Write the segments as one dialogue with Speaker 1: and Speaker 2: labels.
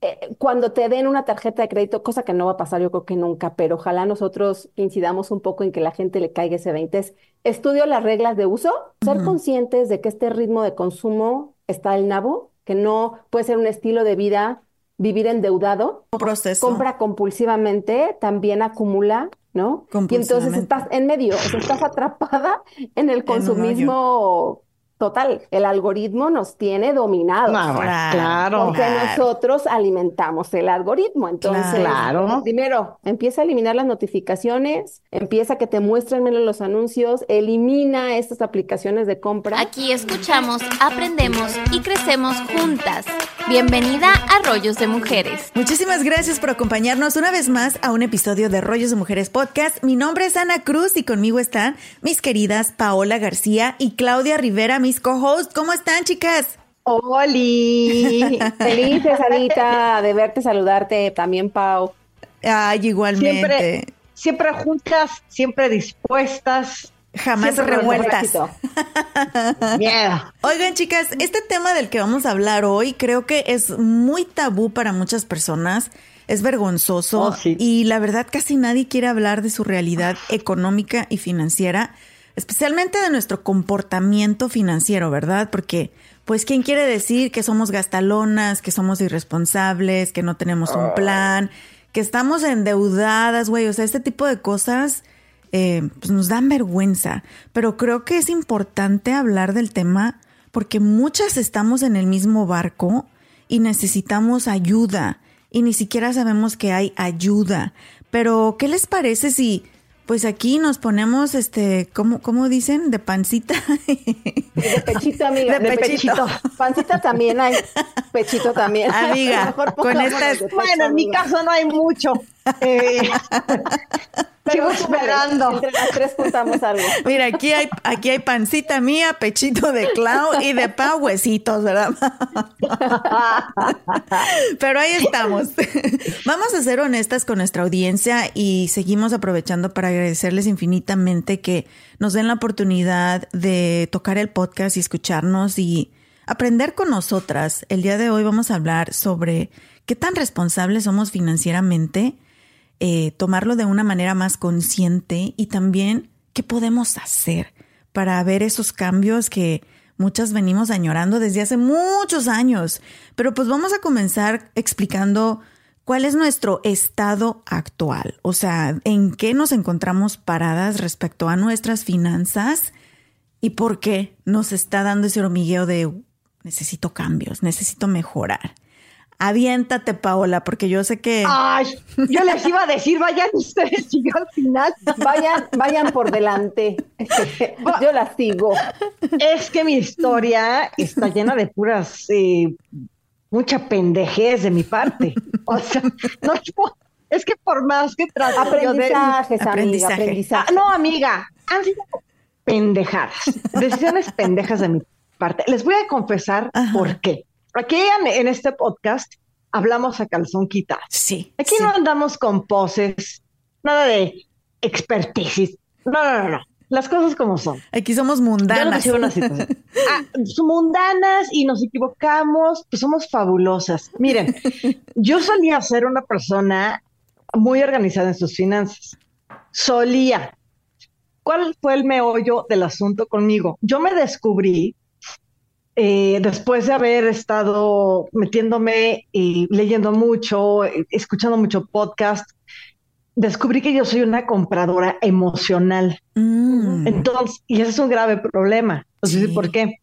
Speaker 1: Eh, cuando te den una tarjeta de crédito, cosa que no va a pasar yo creo que nunca, pero ojalá nosotros incidamos un poco en que la gente le caiga ese 20, es estudio las reglas de uso, ser conscientes de que este ritmo de consumo está el nabo, que no puede ser un estilo de vida vivir endeudado,
Speaker 2: proceso.
Speaker 1: compra compulsivamente, también acumula, ¿no? Y entonces estás en medio, o sea, estás atrapada en el consumismo Total, el algoritmo nos tiene dominados.
Speaker 3: claro.
Speaker 1: Porque nosotros alimentamos el algoritmo. Entonces,
Speaker 3: claro.
Speaker 1: primero, empieza a eliminar las notificaciones, empieza a que te muestren menos los anuncios, elimina estas aplicaciones de compra.
Speaker 4: Aquí escuchamos, aprendemos y crecemos juntas. Bienvenida a Rollos de Mujeres.
Speaker 2: Muchísimas gracias por acompañarnos una vez más a un episodio de Rollos de Mujeres Podcast. Mi nombre es Ana Cruz y conmigo están mis queridas Paola García y Claudia Rivera, mis co-hosts. ¿Cómo están, chicas?
Speaker 1: ¡Holi! Felices, Anita, de verte, saludarte. También, Pau.
Speaker 2: Ay, igualmente.
Speaker 3: Siempre, siempre juntas, siempre dispuestas.
Speaker 2: Jamás revueltas.
Speaker 3: yeah.
Speaker 2: Oigan, chicas, este tema del que vamos a hablar hoy creo que es muy tabú para muchas personas. Es vergonzoso
Speaker 3: Oh, sí.
Speaker 2: y la verdad casi nadie quiere hablar de su realidad económica y financiera, especialmente de nuestro comportamiento financiero, ¿verdad? Porque, pues, ¿quién quiere decir que somos gastalonas, que somos irresponsables, que no tenemos un plan, que estamos endeudadas, güey? O sea, este tipo de cosas eh, pues nos dan vergüenza, pero creo que es importante hablar del tema porque muchas estamos en el mismo barco y necesitamos ayuda y ni siquiera sabemos que hay ayuda. Pero, ¿qué les parece si pues aquí nos ponemos, este, ¿cómo, cómo dicen? De pancita.
Speaker 1: De pechito, amiga.
Speaker 2: De pechito.
Speaker 1: Pancita también hay. Pechito también.
Speaker 2: Amiga,
Speaker 1: Mejor
Speaker 2: con estas-
Speaker 3: Bueno, en mi caso no hay mucho. Eh,
Speaker 1: Pero
Speaker 3: esperando.
Speaker 1: Entre las tres juntamos algo.
Speaker 2: Mira, aquí hay, aquí hay pancita mía, pechito de Clau y de Pau, huesitos, ¿verdad? Pero ahí estamos. Vamos a ser honestas con nuestra audiencia y seguimos aprovechando para agradecerles infinitamente que nos den la oportunidad de tocar el podcast y escucharnos y aprender con nosotras. El día de hoy vamos a hablar sobre qué tan responsables somos financieramente, eh, tomarlo de una manera más consciente y también qué podemos hacer para ver esos cambios que muchas venimos añorando desde hace muchos años. Pero pues vamos a comenzar explicando cuál es nuestro estado actual, o sea, en qué nos encontramos paradas respecto a nuestras finanzas y por qué nos está dando ese hormigueo de necesito cambios, necesito mejorar. Aviéntate, Paola, porque yo sé que...
Speaker 3: Ay, yo les iba a decir, vayan ustedes y yo al final.
Speaker 1: Vayan, vayan por delante. Yo las sigo.
Speaker 3: Es que mi historia está llena de puras, eh, mucha pendejez de mi parte. O sea, no, yo- es que por más que trato de...
Speaker 1: Aprendizajes, amiga,
Speaker 2: Aprendizaje.
Speaker 3: Ah, no, amiga, han sido pendejadas, decisiones pendejas de mi parte. Les voy a confesar
Speaker 2: Ajá.
Speaker 3: por qué. Aquí en, este podcast hablamos a calzón quitado.
Speaker 2: Sí.
Speaker 3: Aquí
Speaker 2: sí.
Speaker 3: no andamos con poses, nada de expertise. No, no, no, no. Las cosas como son.
Speaker 2: Aquí somos
Speaker 3: Yo
Speaker 2: mundanas.
Speaker 3: una situación. Ah, mundanas y nos equivocamos, pues somos fabulosas. Miren, yo solía ser una persona muy organizada en sus finanzas. Solía. ¿Cuál fue el meollo del asunto conmigo? Yo me descubrí eh, después de haber estado metiéndome y leyendo mucho, eh, escuchando mucho podcast, descubrí que yo soy una compradora emocional.
Speaker 2: Mm.
Speaker 3: Entonces, y ese es un grave problema. Sé por qué.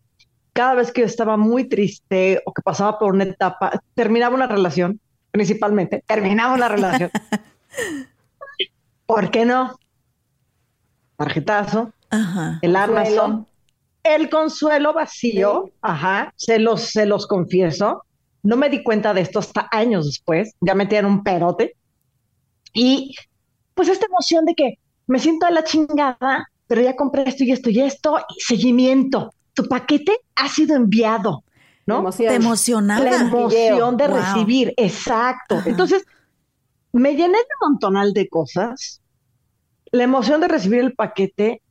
Speaker 3: Cada vez que yo estaba muy triste o que pasaba por una etapa, terminaba una relación, principalmente, terminaba una relación. ¿Por qué no? Tarjetazo, el Amazon, el consuelo vacío, ajá, se los, se los confieso. No me di cuenta de esto hasta años después, ya metí en un perote. Y pues esta emoción de que me siento a la chingada, pero ya compré esto y esto y esto, y seguimiento. Tu paquete ha sido enviado, ¿no?
Speaker 2: Te emocionaba.
Speaker 3: La emoción de recibir, exacto. Entonces, me llené de un montonal de cosas. La emoción de recibir el paquete.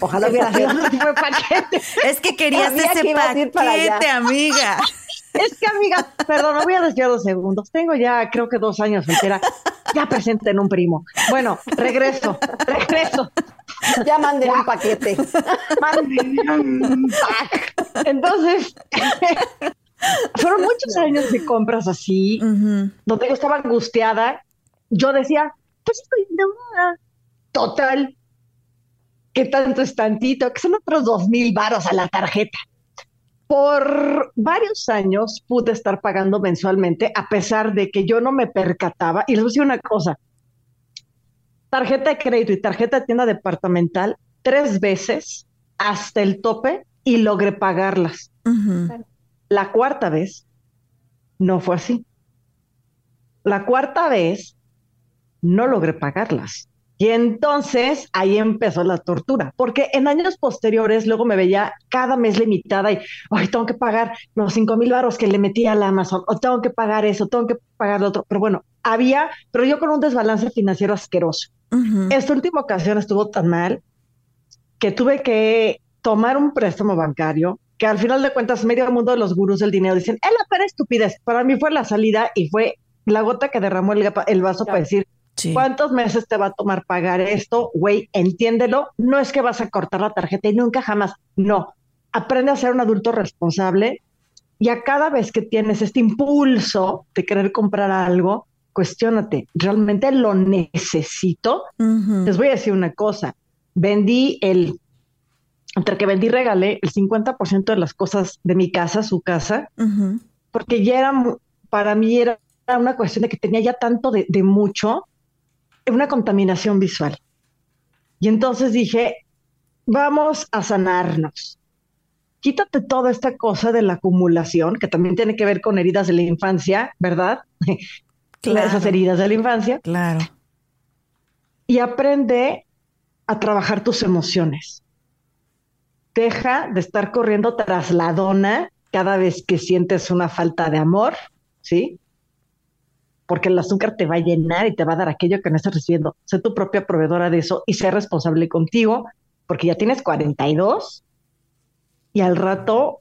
Speaker 3: Ojalá hubiera sido el paquete.
Speaker 2: Es que querías ese paquete, amiga.
Speaker 3: Es que, amiga, perdón, no voy a desviar dos segundos. Tengo ya, creo que dos años entera, ya presente en un primo. Bueno, regreso, regreso.
Speaker 1: Ya mandé un paquete.
Speaker 3: Manden un pack. Entonces, fueron muchos años de compras así, donde yo estaba angustiada. Yo decía, pues estoy endeudada. Total. ¿Qué tanto es tantito? Que son otros dos mil varos a la tarjeta. Por varios años pude estar pagando mensualmente, a pesar de que yo no me percataba. Y les voy a decir una cosa: tarjeta de crédito y tarjeta de tienda departamental, tres veces hasta el tope y logré pagarlas. La cuarta vez no fue así. La cuarta vez no logré pagarlas. Y entonces ahí empezó la tortura, porque en años posteriores luego me veía cada mes limitada y, ay, tengo que pagar los cinco mil baros que le metí a la Amazon, o tengo que pagar eso, tengo que pagar lo otro. Pero bueno, había, pero yo con un desbalance financiero asqueroso. Esta última ocasión estuvo tan mal que tuve que tomar un préstamo bancario que al final de cuentas medio mundo de los gurús del dinero dicen, es la pera estupidez. Para mí fue la salida y fue la gota que derramó el, vaso para decir, ¿cuántos meses te va a tomar pagar esto? Güey, entiéndelo. No es que vas a cortar la tarjeta y nunca jamás. No. Aprende a ser un adulto responsable y a cada vez que tienes este impulso de querer comprar algo, cuestionate, ¿realmente lo necesito? Les voy a decir una cosa. Vendí el entre que vendí y regalé el 50% de las cosas de mi casa, su casa, porque ya era, para mí era una cuestión de que tenía ya tanto de, de mucho, una contaminación visual. Y entonces dije, vamos a sanarnos. Quítate toda esta cosa de la acumulación, que también tiene que ver con heridas de la infancia, ¿verdad? Claro. Esas heridas de la infancia.
Speaker 2: Claro.
Speaker 3: Y aprende a trabajar tus emociones deja de estar corriendo tras la dona cada vez que sientes una falta de amor, ¿sí? Porque el azúcar te va a llenar y te va a dar aquello que no estás recibiendo. Sé tu propia proveedora de eso y sé responsable contigo, porque ya tienes 42 y al rato,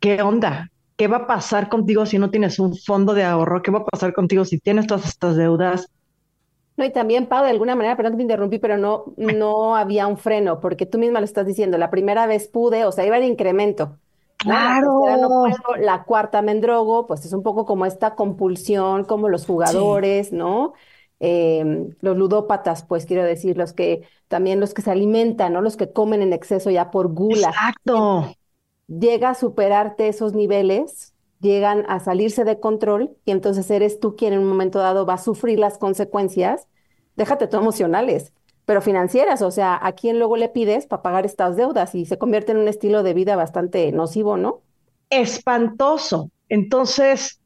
Speaker 3: ¿qué onda? ¿Qué va a pasar contigo si no tienes un fondo de ahorro? ¿Qué va a pasar contigo si tienes todas estas deudas?
Speaker 1: No, y también, Pau, de alguna manera, perdón que te interrumpí, pero no, no había un freno, porque tú misma lo estás diciendo, la primera vez pude, o sea, iba en incremento.
Speaker 3: Claro.
Speaker 1: La, cuarta me endrogo, pues es un poco como esta compulsión, como los jugadores, ¿no? Em, los ludópatas, pues quiero decir, los que también los que se alimentan, ¿no? Los que comen en exceso ya por gula.
Speaker 3: Exacto.
Speaker 1: Llega a superarte esos niveles llegan a salirse de control y entonces eres tú quien en un momento dado va a sufrir las consecuencias, déjate tú emocionales, pero financieras, o sea, ¿a quién luego le pides para pagar estas deudas? Y se convierte en un estilo de vida bastante nocivo, ¿no?
Speaker 3: Espantoso. Entonces,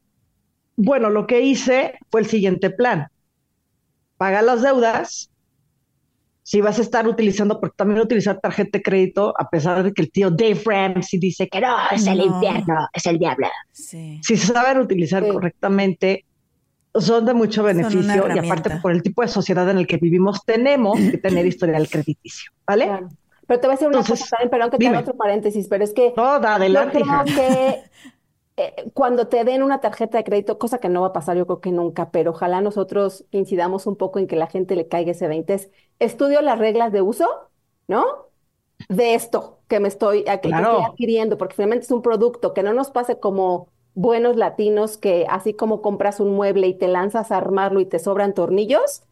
Speaker 3: bueno, lo que hice fue el siguiente plan. Paga las deudas, si vas a estar utilizando, porque también utilizar tarjeta de crédito, a pesar de que el tío Dave Ramsey dice que no, es el infierno, es el diablo. Si se saben utilizar correctamente, son de mucho beneficio y aparte por el tipo de sociedad en el que vivimos, tenemos que tener historial crediticio, ¿vale?
Speaker 1: Pero te voy a decir una cosa también, perdón que te haga otro paréntesis, pero es que
Speaker 3: no, adelante,
Speaker 1: yo creo que eh, cuando te den una tarjeta de crédito, cosa que no va a pasar yo creo que nunca, pero ojalá nosotros incidamos un poco en que la gente le caiga ese 20, es estudio las reglas de uso, ¿no? De esto que me estoy, que estoy adquiriendo, porque finalmente es un producto que no nos pase como buenos latinos que así como compras un mueble y te lanzas a armarlo y te sobran tornillos,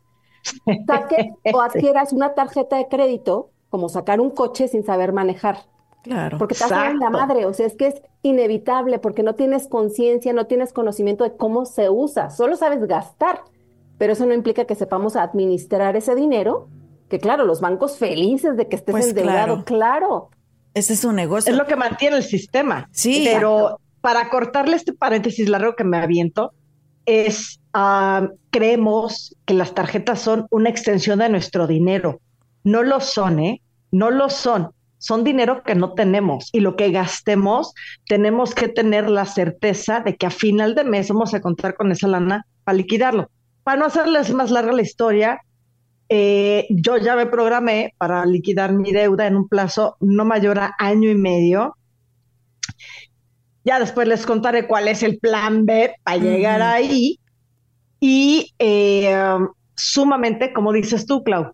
Speaker 1: saques o adquieras una tarjeta de crédito como sacar un coche sin saber manejar.
Speaker 2: Claro.
Speaker 1: Porque te en la madre, o sea, es que es inevitable porque no tienes conciencia, no tienes conocimiento de cómo se usa, solo sabes gastar, pero eso no implica que sepamos administrar ese dinero, que claro, los bancos felices de que estés
Speaker 2: Pues
Speaker 1: endeudado, claro.
Speaker 2: Ese es un negocio.
Speaker 3: Es lo que mantiene el sistema.
Speaker 2: Sí.
Speaker 3: Pero para cortarle este paréntesis largo que me aviento, es, ah, creemos que las tarjetas son una extensión de nuestro dinero. No lo son, ¿eh? No lo son. Son dinero que no tenemos y lo que gastemos tenemos que tener la certeza de que a final de mes vamos a contar con esa lana para liquidarlo. Para no hacerles más larga la historia, eh, yo ya me programé para liquidar mi deuda en un plazo no mayor a año y medio. Ya después les contaré cuál es el plan B para llegar ahí. Y eh, sumamente, como dices tú, Clau,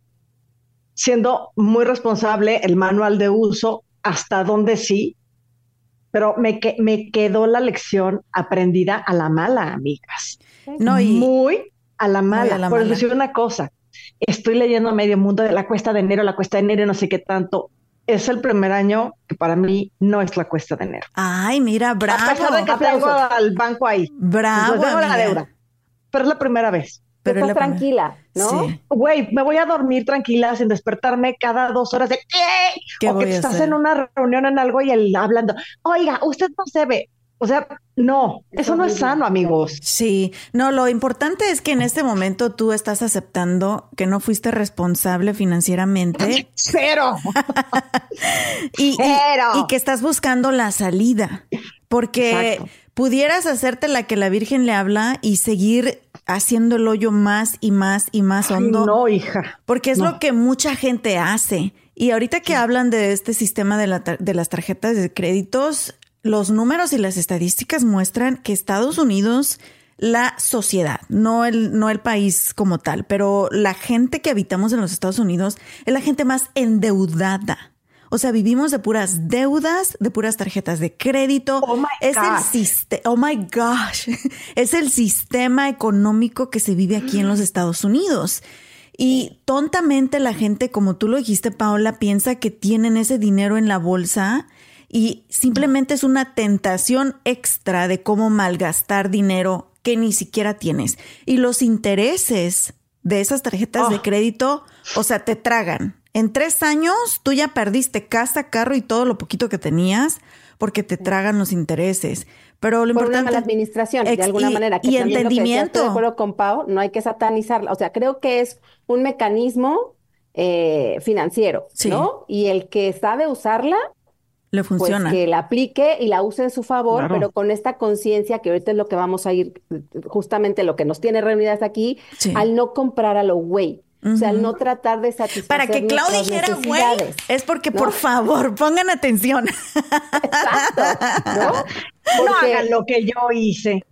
Speaker 3: siendo muy responsable el manual de uso, hasta donde sí, pero me, que- me quedó la lección aprendida a la mala, amigas.
Speaker 2: No, y
Speaker 3: Muy a la mala.
Speaker 2: a la
Speaker 3: Por decir una cosa, estoy leyendo medio mundo de la cuesta de enero, la cuesta de enero, no sé qué tanto. Es el primer año que para mí no es la cuesta de enero.
Speaker 2: ay, mira,
Speaker 3: A pesar
Speaker 2: bravo.
Speaker 3: de que tengo al banco ahí.
Speaker 2: Bravo,
Speaker 3: Pues tengo la deuda. Pero es la primera vez.
Speaker 2: Pero es
Speaker 1: estás tranquila, ¿no?
Speaker 2: Sí.
Speaker 3: Güey, me voy a dormir tranquila sin despertarme cada dos horas de ¿qué?
Speaker 2: ¿Qué
Speaker 3: o que estás en una reunión en algo y el hablando, oiga, usted no se ve. O sea, no,
Speaker 1: Es
Speaker 3: eso no es sano, amigos.
Speaker 2: Sí, no, lo importante es que en este momento tú estás aceptando que no fuiste responsable financieramente
Speaker 3: Cero.
Speaker 2: y,
Speaker 3: Cero.
Speaker 2: y que estás buscando la salida, porque
Speaker 3: Exacto.
Speaker 2: pudieras hacerte la que la Virgen le habla y seguir haciendo el hoyo más y más y más
Speaker 3: Ay,
Speaker 2: hondo.
Speaker 3: no, hija.
Speaker 2: Porque es
Speaker 3: No.
Speaker 2: lo que mucha gente hace. Y ahorita que hablan de este sistema de, la tar- de las tarjetas de créditos, los números y las estadísticas muestran que Estados Unidos, la sociedad, no el, no el país como tal, pero la gente que habitamos en los Estados Unidos es la gente más endeudada. O sea, vivimos de puras deudas, de puras tarjetas de crédito.
Speaker 3: Oh my
Speaker 2: es el
Speaker 3: gosh.
Speaker 2: sistema, oh my gosh, es el sistema económico que se vive aquí en los Estados Unidos. Y tontamente la gente, como tú lo dijiste, Paola, piensa que tienen ese dinero en la bolsa y simplemente es una tentación extra de cómo malgastar dinero que ni siquiera tienes. Y los intereses de esas tarjetas de
Speaker 3: Oh.
Speaker 2: crédito, o sea, te tragan. En tres años tú ya perdiste casa, carro y todo lo poquito que tenías porque te tragan los intereses. Pero lo
Speaker 1: Por una
Speaker 2: importante
Speaker 1: mala administración, de alguna
Speaker 2: y-
Speaker 1: manera. que
Speaker 2: y
Speaker 1: lo que
Speaker 2: entendimiento.
Speaker 1: De acuerdo con Pau, no hay que satanizarla. O sea, creo que es un mecanismo eh, financiero,
Speaker 2: Sí.
Speaker 1: ¿no? Y el que sabe usarla,
Speaker 2: le
Speaker 1: pues
Speaker 2: funciona.
Speaker 1: que la aplique y la use en su favor,
Speaker 3: Claro.
Speaker 1: pero con esta conciencia que ahorita es lo que vamos a ir, justamente lo que nos tiene reunidas aquí,
Speaker 2: Sí.
Speaker 1: al no comprar a lo güey. O sea, al no tratar de satisfacer
Speaker 2: Para que Clau dijera, güey, es porque,
Speaker 1: ¿no?
Speaker 2: por favor, pongan atención.
Speaker 1: Exacto, ¿no?
Speaker 3: No
Speaker 1: Porque-
Speaker 3: hagan lo que yo hice,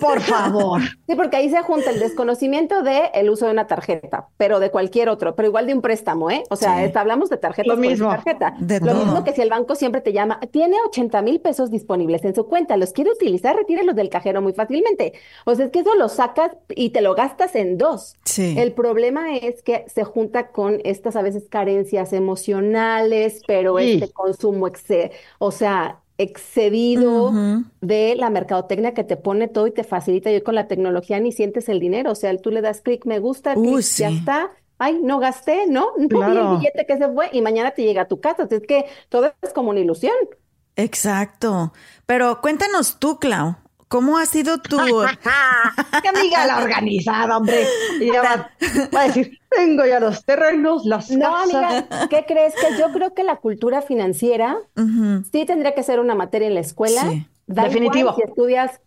Speaker 3: por favor.
Speaker 1: Sí, porque ahí se junta el desconocimiento de el uso de una tarjeta, pero de cualquier otro, pero igual de un préstamo, ¿eh? O sea,
Speaker 2: Sí.
Speaker 1: hablamos de tarjetas
Speaker 3: Lo mismo.
Speaker 1: tarjeta.
Speaker 2: De
Speaker 1: Lo
Speaker 2: todo.
Speaker 1: mismo que si el banco siempre te llama, tiene 80 mil pesos disponibles en su cuenta, los quiere utilizar, retírelos del cajero muy fácilmente. O sea, es que eso lo sacas y te lo gastas en dos.
Speaker 2: Sí.
Speaker 1: El problema es que se junta con estas a veces carencias emocionales, pero
Speaker 3: Sí.
Speaker 1: este consumo, exce- o sea, excedido de la mercadotecnia que te pone todo y te facilita. Y hoy con la tecnología ni sientes el dinero. O sea, tú le das clic, me gusta,
Speaker 2: Uy,
Speaker 1: ya está. Ay, no gasté, ¿no? No vi el billete que se fue y mañana te llega a tu casa. Sea, es que todo es como una ilusión.
Speaker 2: Exacto. Pero cuéntanos tú, Clau, ¿cómo ha sido tu...
Speaker 3: ¡Qué amiga la organizada, hombre! Y va, va a decir, tengo ya los terrenos, las
Speaker 1: No,
Speaker 3: casas.
Speaker 1: amiga, ¿qué crees? Que yo creo que la cultura financiera sí tendría que ser una materia en la escuela.
Speaker 2: Sí.
Speaker 1: Da
Speaker 3: Definitivo.
Speaker 1: igual si estudias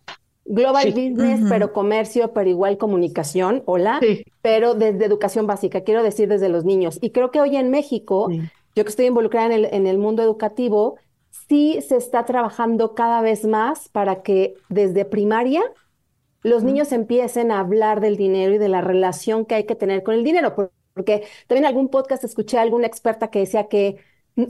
Speaker 1: global
Speaker 3: Sí.
Speaker 1: business, pero comercio, pero igual comunicación, hola,
Speaker 3: Sí.
Speaker 1: pero desde educación básica, quiero decir desde los niños. Y creo que hoy en México,
Speaker 3: Sí.
Speaker 1: yo que estoy involucrada en el, en el mundo educativo, sí se está trabajando cada vez más para que desde primaria los niños empiecen a hablar del dinero y de la relación que hay que tener con el dinero. por- Porque también en algún podcast escuché a alguna experta que decía que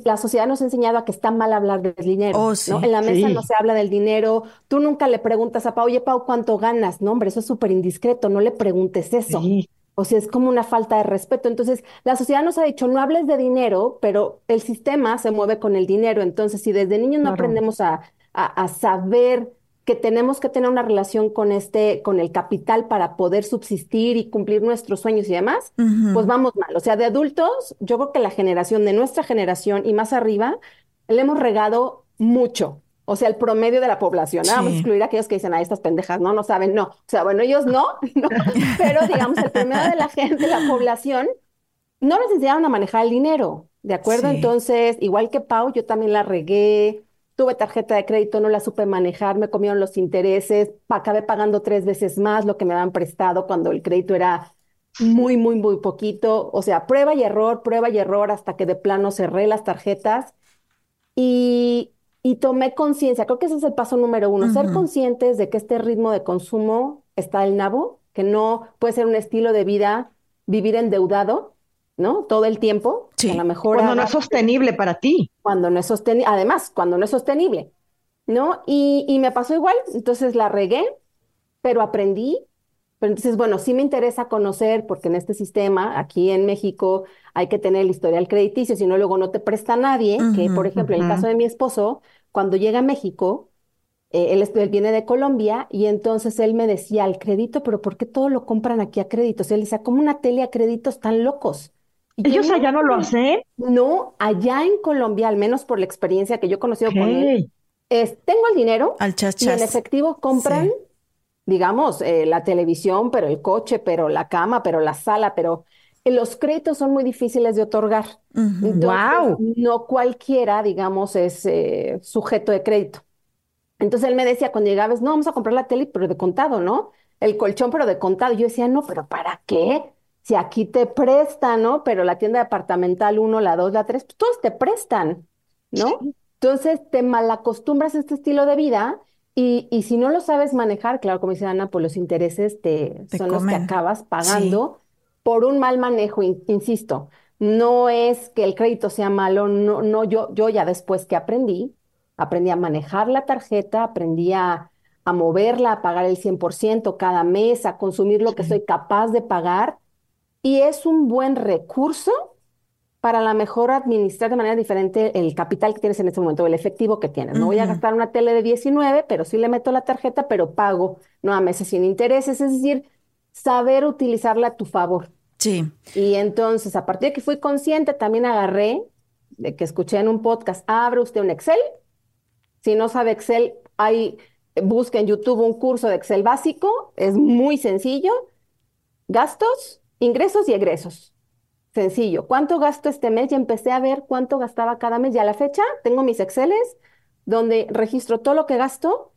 Speaker 1: la sociedad nos ha enseñado a que está mal hablar del dinero,
Speaker 2: Oh,
Speaker 1: ¿no? En la mesa
Speaker 3: Sí.
Speaker 1: no se habla del dinero. Tú nunca le preguntas a Pau, oye, Pau, ¿cuánto ganas? No, hombre, eso es súper indiscreto, no le preguntes eso.
Speaker 3: Sí.
Speaker 1: O sea, es como una falta de respeto. Entonces, la sociedad nos ha dicho, no hables de dinero, pero el sistema se mueve con el dinero. Entonces, si desde niños no aprendemos a, a, saber que tenemos que tener una relación con este, con el capital para poder subsistir y cumplir nuestros sueños y demás, pues vamos mal. O sea, de adultos, yo creo que la generación de nuestra generación y más arriba, le hemos regado mucho. O sea, el promedio de la población. Vamos a excluir a aquellos que dicen, ah, estas pendejas, no, no saben, no. O sea, bueno, ellos no, no. pero digamos, el promedio de la gente, de la población, no les enseñaron a manejar el dinero, ¿de acuerdo? Entonces, igual que Pau, yo también la regué, tuve tarjeta de crédito, no la supe manejar, me comieron los intereses, acabé pagando tres veces más lo que me habían prestado cuando el crédito era muy, muy, muy poquito. O sea, prueba y error, prueba y error hasta que de plano cerré las tarjetas. Y, y tomé conciencia, creo que ese es el paso número uno, ser conscientes de que este ritmo de consumo está el nabo, que no puede ser un estilo de vida vivir endeudado, ¿no? Todo el tiempo.
Speaker 3: Sí. A lo mejor cuando no es sostenible para ti.
Speaker 1: Cuando no es sostenible, además, cuando no es sostenible, ¿no? Y, y me pasó igual, entonces la regué, pero aprendí pero entonces, bueno, sí me interesa conocer, porque en este sistema, aquí en México, hay que tener el historial crediticio, si no, luego no te presta nadie. que, por ejemplo, en el caso de mi esposo, cuando llega a México, eh, él, viene de Colombia y entonces él me decía al crédito, pero ¿por qué todo lo compran aquí a créditos? Él decía, como una tele a créditos tan locos?
Speaker 3: ¿Ellos allá no lo hacen?
Speaker 1: No, allá en Colombia, al menos por la experiencia que yo he conocido con él, es, tengo el dinero
Speaker 2: al
Speaker 1: y en efectivo compran digamos, eh, la televisión, pero el coche, pero la cama, pero la sala, pero eh, los créditos son muy difíciles de otorgar.
Speaker 3: wow.
Speaker 1: No cualquiera, digamos, es eh, sujeto de crédito. Entonces él me decía cuando llegabas, no, vamos a comprar la tele, pero de contado, ¿no? El colchón, pero de contado. Yo decía, no, pero ¿para qué? Si aquí te prestan, ¿no? Pero la tienda departamental 1, la 2, la 3, pues todos te prestan, ¿no? Entonces te malacostumbras a este estilo de vida y, y, si no lo sabes manejar, claro, como dice Ana, pues los intereses te, son los que acabas pagando por un mal manejo, insisto. No es que el crédito sea malo, no, no, yo, yo ya después que aprendí, aprendí a manejar la tarjeta, aprendí a, a moverla, a pagar el 100% cada mes, a consumir lo que soy capaz de pagar. Y es un buen recurso para la mejor administrar de manera diferente el capital que tienes en este momento, el efectivo que tienes. No voy a gastar una tele de 19, pero sí le meto la tarjeta, pero pago nueve meses sin intereses, es decir, saber utilizarla a tu favor.
Speaker 2: Sí.
Speaker 1: Y entonces, a partir de que fui consciente, también agarré, de que escuché en un podcast, abre usted un Excel. Si no sabe Excel, hay, busca en YouTube un curso de Excel básico, es muy sencillo. Gastos, ingresos y egresos sencillo. ¿Cuánto gasto este mes? Ya empecé a ver cuánto gastaba cada mes. Ya a la fecha tengo mis Exceles donde registro todo lo que gasto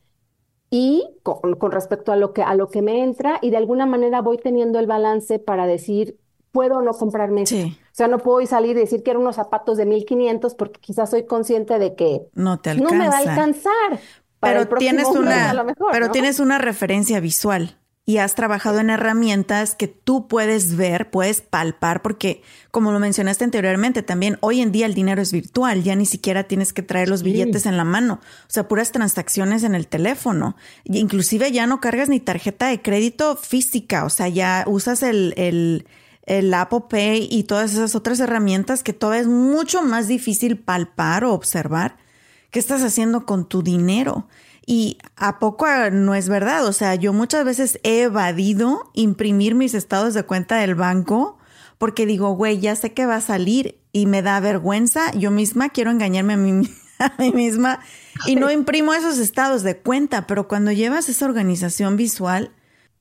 Speaker 1: y con, respecto a lo, que, a lo que me entra y de alguna manera voy teniendo el balance para decir, puedo o no comprarme. Sí. O sea, no puedo salir y decir que eran unos zapatos de 1500 porque quizás soy consciente de que
Speaker 2: no, te alcanza.
Speaker 1: no me va a alcanzar.
Speaker 2: pero tienes una, pero tienes una referencia visual y has trabajado en herramientas que tú puedes ver, puedes palpar, porque como lo mencionaste anteriormente, también hoy en día el dinero es virtual, ya ni siquiera tienes que traer los billetes en la mano, o sea, puras transacciones en el teléfono. Inclusive ya no cargas ni tarjeta de crédito física, o sea, ya usas el, el, el Apple Pay y todas esas otras herramientas que todavía es mucho más difícil palpar o observar qué estás haciendo con tu dinero. Y a poco no es verdad. O sea, yo muchas veces he evadido imprimir mis estados de cuenta del banco porque digo, güey, ya sé que va a salir y me da vergüenza. Yo misma quiero engañarme a mí, a mí misma y no imprimo esos estados de cuenta. Pero cuando llevas esa organización visual.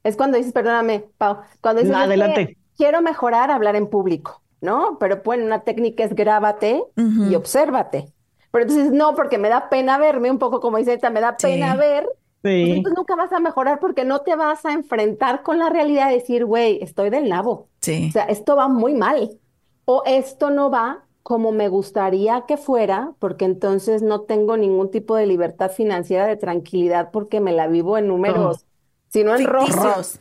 Speaker 1: Es cuando dices, perdóname, Pau, cuando dices,
Speaker 3: adelante.
Speaker 1: quiero mejorar hablar en público, ¿no? Pero bueno, una técnica es grábate y obsérvate. Pero entonces no, porque me da pena verme, un poco como dice esta, me da pena ver. Pues sí. entonces nunca vas a mejorar porque no te vas a enfrentar con la realidad de decir, güey, estoy del nabo.
Speaker 2: Sí.
Speaker 1: O sea, esto va muy mal. O esto no va como me gustaría que fuera, porque entonces no tengo ningún tipo de libertad financiera, de tranquilidad, porque me la vivo en números, sino en rojos,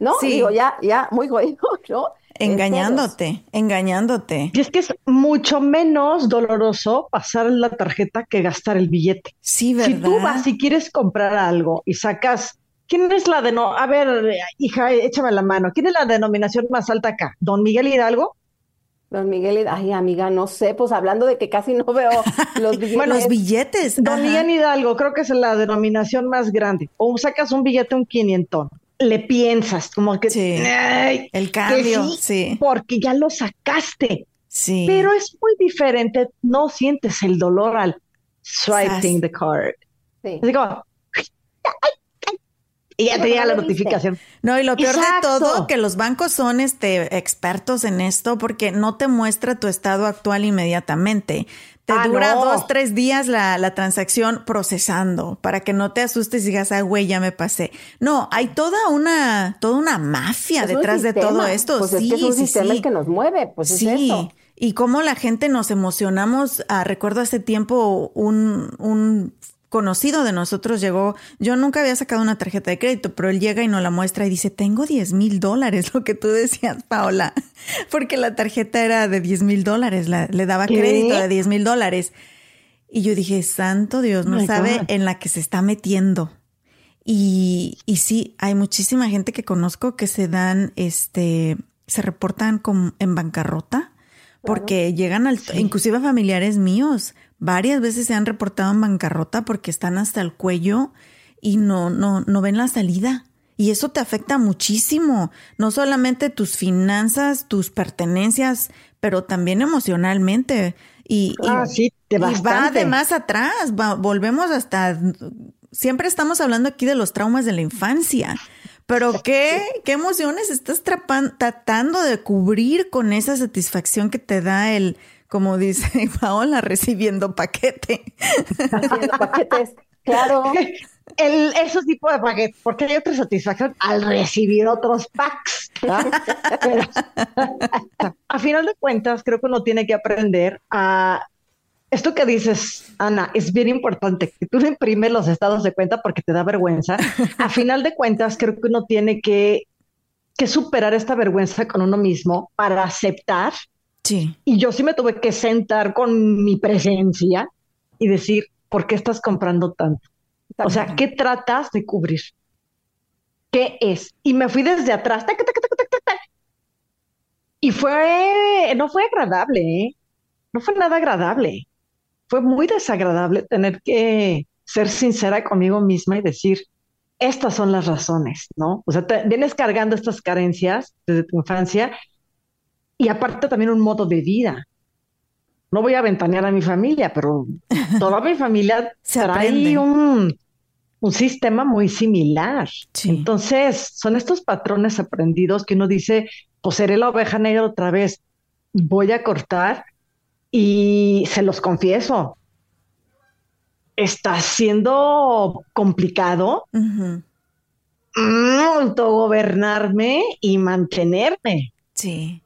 Speaker 1: ¿no? Sí. Digo, ya, ya, muy jodido, ¿no?
Speaker 2: Engañándote, engañándote.
Speaker 3: Y es que es mucho menos doloroso pasar la tarjeta que gastar el billete.
Speaker 2: Sí, ¿verdad?
Speaker 3: Si tú vas y quieres comprar algo y sacas ¿quién es la de no? A ver, hija, échame la mano. ¿Quién es la denominación más alta acá? ¿Don Miguel Hidalgo?
Speaker 1: Don Miguel, ay amiga, no sé, pues hablando de que casi no veo los billetes.
Speaker 2: bueno, los billetes.
Speaker 3: Don Miguel Hidalgo, creo que es la denominación más grande. O sacas un billete, un quinientón. Le piensas, como que
Speaker 2: sí. el cambio, sí,
Speaker 3: Porque ya lo sacaste.
Speaker 2: Sí.
Speaker 3: Pero es muy diferente, no sientes el dolor al swiping the card.
Speaker 1: Sí.
Speaker 3: Así como, y ya te llega la notificación.
Speaker 2: No, y lo peor de todo, que los bancos son este expertos en esto porque no te muestra tu estado actual inmediatamente. Te
Speaker 3: Ah,
Speaker 2: dura
Speaker 3: no.
Speaker 2: dos, tres días la, la transacción procesando para que no te asustes y digas, ah, güey, ya me pasé. No, hay toda una, toda una mafia
Speaker 1: Es un
Speaker 2: detrás de todo esto.
Speaker 1: Pues
Speaker 2: sí,
Speaker 1: es que es un
Speaker 2: sí,
Speaker 1: sistema
Speaker 2: sí.
Speaker 1: el que nos mueve, pues
Speaker 2: sí.
Speaker 1: es eso.
Speaker 2: Y cómo la gente nos emocionamos. Ah, recuerdo hace tiempo un, un conocido de nosotros llegó, yo nunca había sacado una tarjeta de crédito, pero él llega y nos la muestra y dice, tengo 10 mil dólares, lo que tú decías, Paola, porque la tarjeta era de 10 mil dólares, la- le daba
Speaker 3: ¿Qué?
Speaker 2: crédito de 10 mil dólares. Y yo dije, santo Dios, no sabe
Speaker 3: God.
Speaker 2: en la que se está metiendo. Y, y sí, hay muchísima gente que conozco que se dan, este, se reportan como en bancarrota porque llegan al, inclusive familiares míos, varias veces se han reportado en bancarrota porque están hasta el cuello y no, no, no ven la salida. Y eso te afecta muchísimo, no solamente tus finanzas, tus pertenencias, pero también emocionalmente. Y, y-
Speaker 3: Ah, sí, de
Speaker 2: y va de más atrás, va- volvemos hasta, siempre estamos hablando aquí de los traumas de la infancia, pero ¿qué, qué emociones estás trapan- tratando de cubrir con esa satisfacción que te da el, como dice Paola, recibiendo paquete?
Speaker 1: Haciendo paquetes. Claro.
Speaker 3: El, esos tipos de paquetes, porque hay otra satisfacción al recibir otros packs. Pero, a final de cuentas, creo que uno tiene que aprender a... Esto que dices, Ana, es bien importante, que tú no imprimes los estados de cuenta porque te da vergüenza. A final de cuentas, creo que uno tiene que, que superar esta vergüenza con uno mismo para aceptar
Speaker 2: Sí,
Speaker 3: y yo sí me tuve que sentar con mi presencia y decir, ¿por qué estás comprando tanto? O sea, ¿qué tratas de cubrir? ¿Qué es? Y me fui desde atrás. tac, tac, tac. Y fue, no fue agradable, ¿eh? No fue nada agradable. Fue muy desagradable tener que ser sincera conmigo misma y decir, estas son las razones, ¿no? O sea, te vienes cargando estas carencias desde tu infancia y aparte también un modo de vida. No voy a ventanear a mi familia, pero toda mi familia
Speaker 2: Se
Speaker 3: trae un, un sistema muy similar.
Speaker 2: Sí.
Speaker 3: Entonces, son estos patrones aprendidos que uno dice, pues seré la oveja negra otra vez, voy a cortar y se los confieso, está siendo complicado
Speaker 2: Ujú.
Speaker 3: mm, autogobernarme y mantenerme.
Speaker 2: Sí.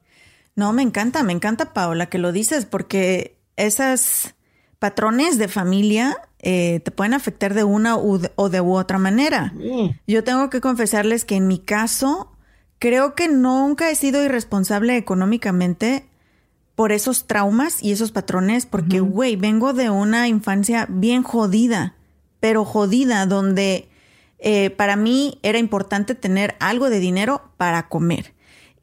Speaker 2: No, me encanta, me encanta, Paola, que lo dices, porque esas patrones de familia eh, te pueden afectar de una u de, o de u otra manera.
Speaker 3: Mm.
Speaker 2: Yo tengo que confesarles que en mi caso, creo que nunca he sido irresponsable económicamente por esos traumas y esos patrones, porque, güey, vengo de una infancia bien jodida, pero jodida, donde eh, para mí era importante tener algo de dinero para comer.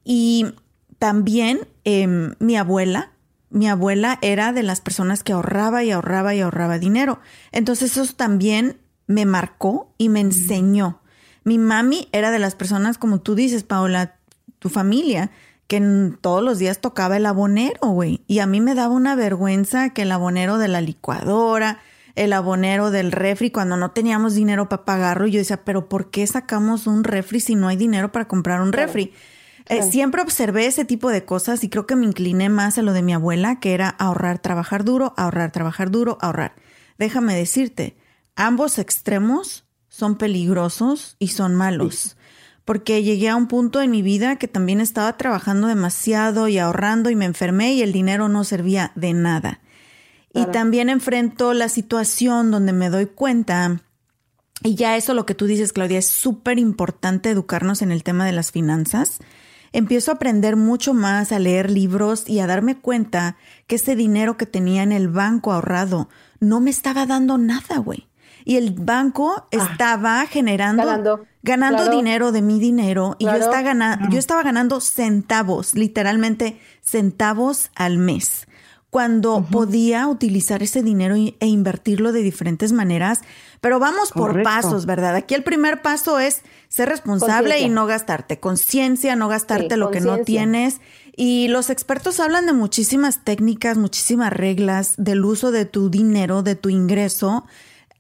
Speaker 2: Y también em, mi abuela, mi abuela era de las personas que ahorraba y ahorraba y ahorraba dinero. Entonces eso también me marcó y me enseñó. Mi mami era de las personas, como tú dices, Paola, tu familia, que todos los días tocaba el abonero, güey. Y a mí me daba una vergüenza que el abonero de la licuadora, el abonero del refri, cuando no teníamos dinero para pagarlo, yo decía, pero ¿por qué sacamos un refri si no hay dinero para comprar un refri? Eh, siempre observé ese tipo de cosas y creo que me incliné más a lo de mi abuela, que era ahorrar, trabajar duro, ahorrar, trabajar duro, ahorrar. Déjame decirte, ambos extremos son peligrosos y son malos. Porque llegué a un punto en mi vida que también estaba trabajando demasiado y ahorrando y me enfermé y el dinero no servía de nada. Y también enfrento la situación donde me doy cuenta y ya eso lo que tú dices, Claudia, es súper importante educarnos en el tema de las finanzas. Empiezo a aprender mucho más, a leer libros y a darme cuenta que ese dinero que tenía en el banco ahorrado no me estaba dando nada, güey. y el banco
Speaker 1: Ah.
Speaker 2: estaba generando,
Speaker 1: Ganando.
Speaker 2: ganando
Speaker 1: Claro.
Speaker 2: dinero de mi dinero y yo, estaba gana- yo estaba ganando centavos, literalmente centavos al mes, cuando podía utilizar ese dinero e invertirlo de diferentes maneras. Pero vamos por pasos, ¿verdad? Aquí el primer paso es ser responsable y no gastarte. Conciencia, no gastarte
Speaker 1: Sí,
Speaker 2: lo que no tienes. Y los expertos hablan de muchísimas técnicas, muchísimas reglas del uso de tu dinero, de tu ingreso.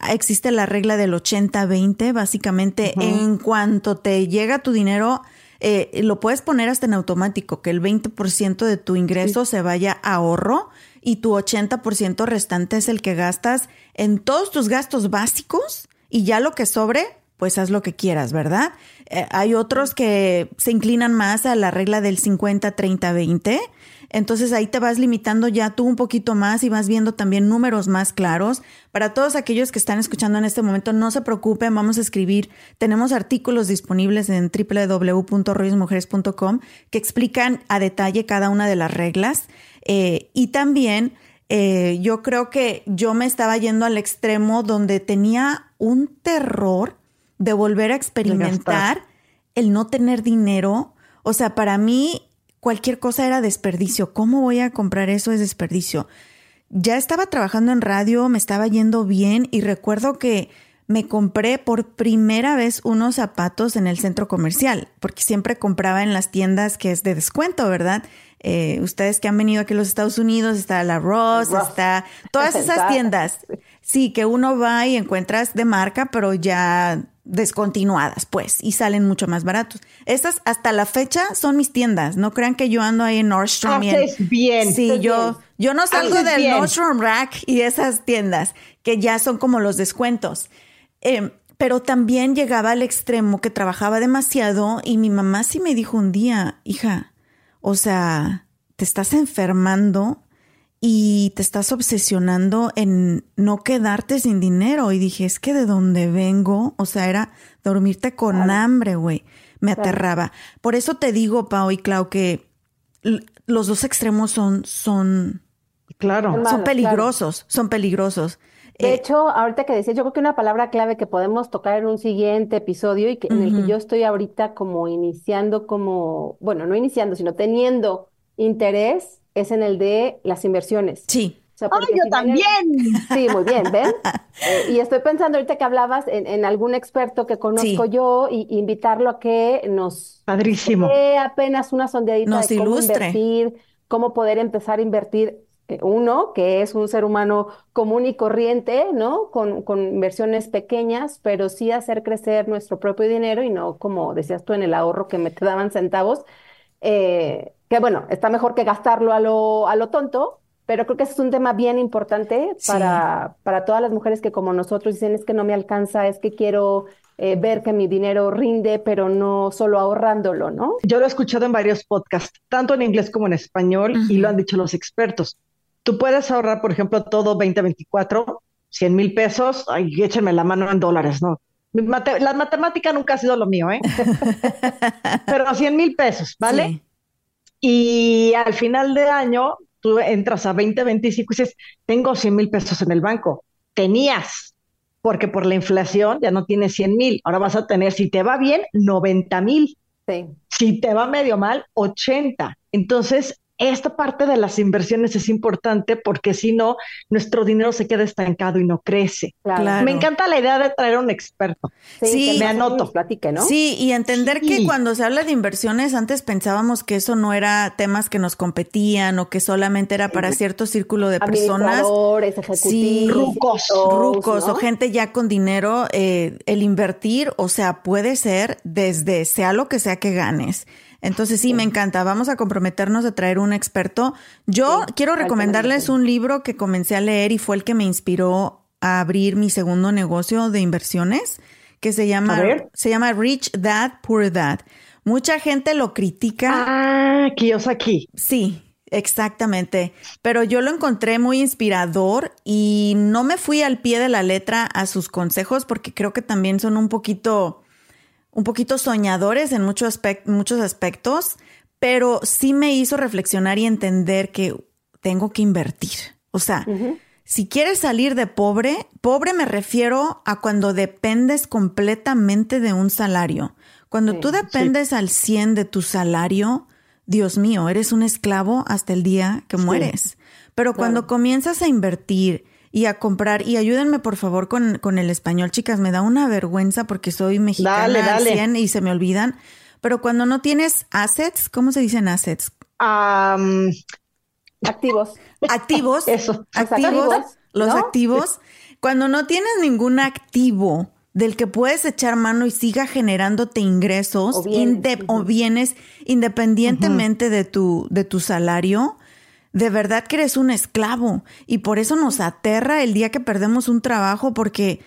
Speaker 2: Existe la regla del 80-20, básicamente en cuanto te llega tu dinero, eh, lo puedes poner hasta en automático, que el 20% de tu ingreso se vaya a ahorro y tu 80% restante es el que gastas en todos tus gastos básicos y ya lo que sobre, pues haz lo que quieras, ¿verdad? Eh, hay otros que se inclinan más a la regla del 50-30-20. Entonces ahí te vas limitando ya tú un poquito más y vas viendo también números más claros. Para todos aquellos que están escuchando en este momento, no se preocupen, vamos a escribir. Tenemos artículos disponibles en www.royosmujeres.com que explican a detalle cada una de las reglas. Eh, y también eh, yo creo que yo me estaba yendo al extremo donde tenía un terror de volver a experimentar el no tener dinero. O sea, para mí cualquier cosa era desperdicio. ¿Cómo voy a comprar eso? Es desperdicio. Ya estaba trabajando en radio, me estaba yendo bien y recuerdo que me compré por primera vez unos zapatos en el centro comercial, porque siempre compraba en las tiendas que es de descuento, ¿verdad? Eh, ustedes que han venido aquí a los Estados Unidos, está la Ross,
Speaker 1: Ross.
Speaker 2: está todas esas tiendas. Sí, que uno va y encuentras de marca, pero ya descontinuadas, pues, y salen mucho más baratos. Estas hasta la fecha son mis tiendas. No crean que yo ando ahí en Nordstrom. y en-
Speaker 3: Haces bien.
Speaker 2: Sí,
Speaker 1: Haces
Speaker 2: yo,
Speaker 1: bien.
Speaker 2: yo no salgo
Speaker 3: Haces
Speaker 2: del
Speaker 3: bien.
Speaker 2: Nordstrom Rack y esas tiendas que ya son como los descuentos. Eh, pero también llegaba al extremo que trabajaba demasiado y mi mamá sí me dijo un día, hija, o sea, te estás enfermando y te estás obsesionando en no quedarte sin dinero. Y dije, es que de donde vengo, o sea, era dormirte con hambre, güey. Me aterraba. Por eso te digo, Pau y Clau, que los dos extremos son, son,
Speaker 3: Claro.
Speaker 2: Son
Speaker 1: claro.
Speaker 2: peligrosos, son peligrosos.
Speaker 1: De
Speaker 2: Eh,
Speaker 1: hecho, ahorita que decías, yo creo que una palabra clave que podemos tocar en un siguiente episodio y que, en el que yo estoy ahorita como iniciando como, bueno, no iniciando, sino teniendo interés, es en el de las inversiones.
Speaker 2: sí,
Speaker 1: O sea,
Speaker 3: ¡Ay,
Speaker 1: porque
Speaker 3: yo
Speaker 1: si bien el-
Speaker 3: también!
Speaker 1: Sí, muy bien, ¿ven? Eh, y estoy pensando ahorita que hablabas en, en algún experto que conozco
Speaker 2: Sí.
Speaker 1: yo y y invitarlo a que nos
Speaker 3: Padrísimo.
Speaker 1: dé apenas una sondeadita
Speaker 2: Nos
Speaker 1: de cómo
Speaker 2: ilustre.
Speaker 1: invertir, cómo poder empezar a invertir eh, uno, que es un ser humano común y corriente, ¿no? Con, con inversiones pequeñas, pero sí hacer crecer nuestro propio dinero y no como decías tú en el ahorro que me te daban centavos, eh, que bueno, está mejor que gastarlo a lo, a lo tonto, pero creo que ese es un tema bien importante
Speaker 2: Sí.
Speaker 1: para, para todas las mujeres que como nosotros dicen es que no me alcanza, es que quiero eh, ver que mi dinero rinde, pero no solo ahorrándolo, ¿no?
Speaker 3: Yo lo he escuchado en varios podcasts, tanto en inglés como en español, y lo han dicho los expertos. Tú puedes ahorrar, por ejemplo, todo 2024, 100 mil pesos, ay, échenme la mano en dólares, ¿no? Mate- la matemática nunca ha sido lo mío, ¿eh? Pero 100 mil pesos, ¿vale?
Speaker 2: sí.
Speaker 3: Y al final de año, tú entras a 2025 y dices, tengo 100 mil pesos en el banco. Tenías, porque por la inflación ya no tienes 100 mil. Ahora vas a tener, si te va bien, 90 mil.
Speaker 1: Sí.
Speaker 3: Si te va medio mal, 80. Entonces, esta parte de las inversiones es importante porque si no, nuestro dinero se queda estancado y no crece.
Speaker 1: Claro.
Speaker 3: Me encanta la idea de traer a un experto.
Speaker 2: Sí,
Speaker 1: que
Speaker 2: me
Speaker 3: anoto.
Speaker 1: platique, ¿no?
Speaker 2: Sí, y entender que cuando se habla de inversiones, antes pensábamos que eso no era temas que nos competían o que solamente era para cierto círculo de personas.
Speaker 1: Ejecutivos,
Speaker 2: Sí.
Speaker 3: Rucos,
Speaker 2: rucos
Speaker 1: ¿no?
Speaker 2: o gente ya con dinero, eh, el invertir, o sea, puede ser desde sea lo que sea que ganes. Entonces sí, me encanta. Vamos a comprometernos a traer un experto. Yo
Speaker 1: Sí,
Speaker 2: quiero recomendarles un libro que comencé a leer y fue el que me inspiró a abrir mi segundo negocio de inversiones, que se llama, se llama Rich Dad, Poor Dad. Mucha gente lo critica.
Speaker 3: Ah, Kiyosaki.
Speaker 2: Sí, exactamente. Pero yo lo encontré muy inspirador y no me fui al pie de la letra a sus consejos porque creo que también son un poquito, un poquito soñadores en muchos, aspect- muchos aspectos, pero sí me hizo reflexionar y entender que tengo que invertir. O sea, si quieres salir de pobre, pobre me refiero a cuando dependes completamente de un salario. Cuando tú dependes al 100 de tu salario, Dios mío, eres un esclavo hasta el día que mueres. Pero cuando comienzas a invertir y a comprar, y ayúdenme por favor con, con, el español, chicas, me da una vergüenza porque soy mexicana
Speaker 3: Dale, dale.
Speaker 2: al 100 y se me olvidan. Pero cuando no tienes assets, ¿cómo se dicen assets?
Speaker 3: Am,
Speaker 1: Activos.
Speaker 2: Activos.
Speaker 3: Eso.
Speaker 2: Activos.
Speaker 1: activos,
Speaker 2: Los
Speaker 1: ¿no?
Speaker 2: activos. Cuando no tienes ningún activo del que puedes echar mano y siga generándote ingresos
Speaker 1: O bienes,
Speaker 2: inde- o bienes independientemente de, tu, de tu salario, de verdad que eres un esclavo. Y por eso nos aterra el día que perdemos un trabajo porque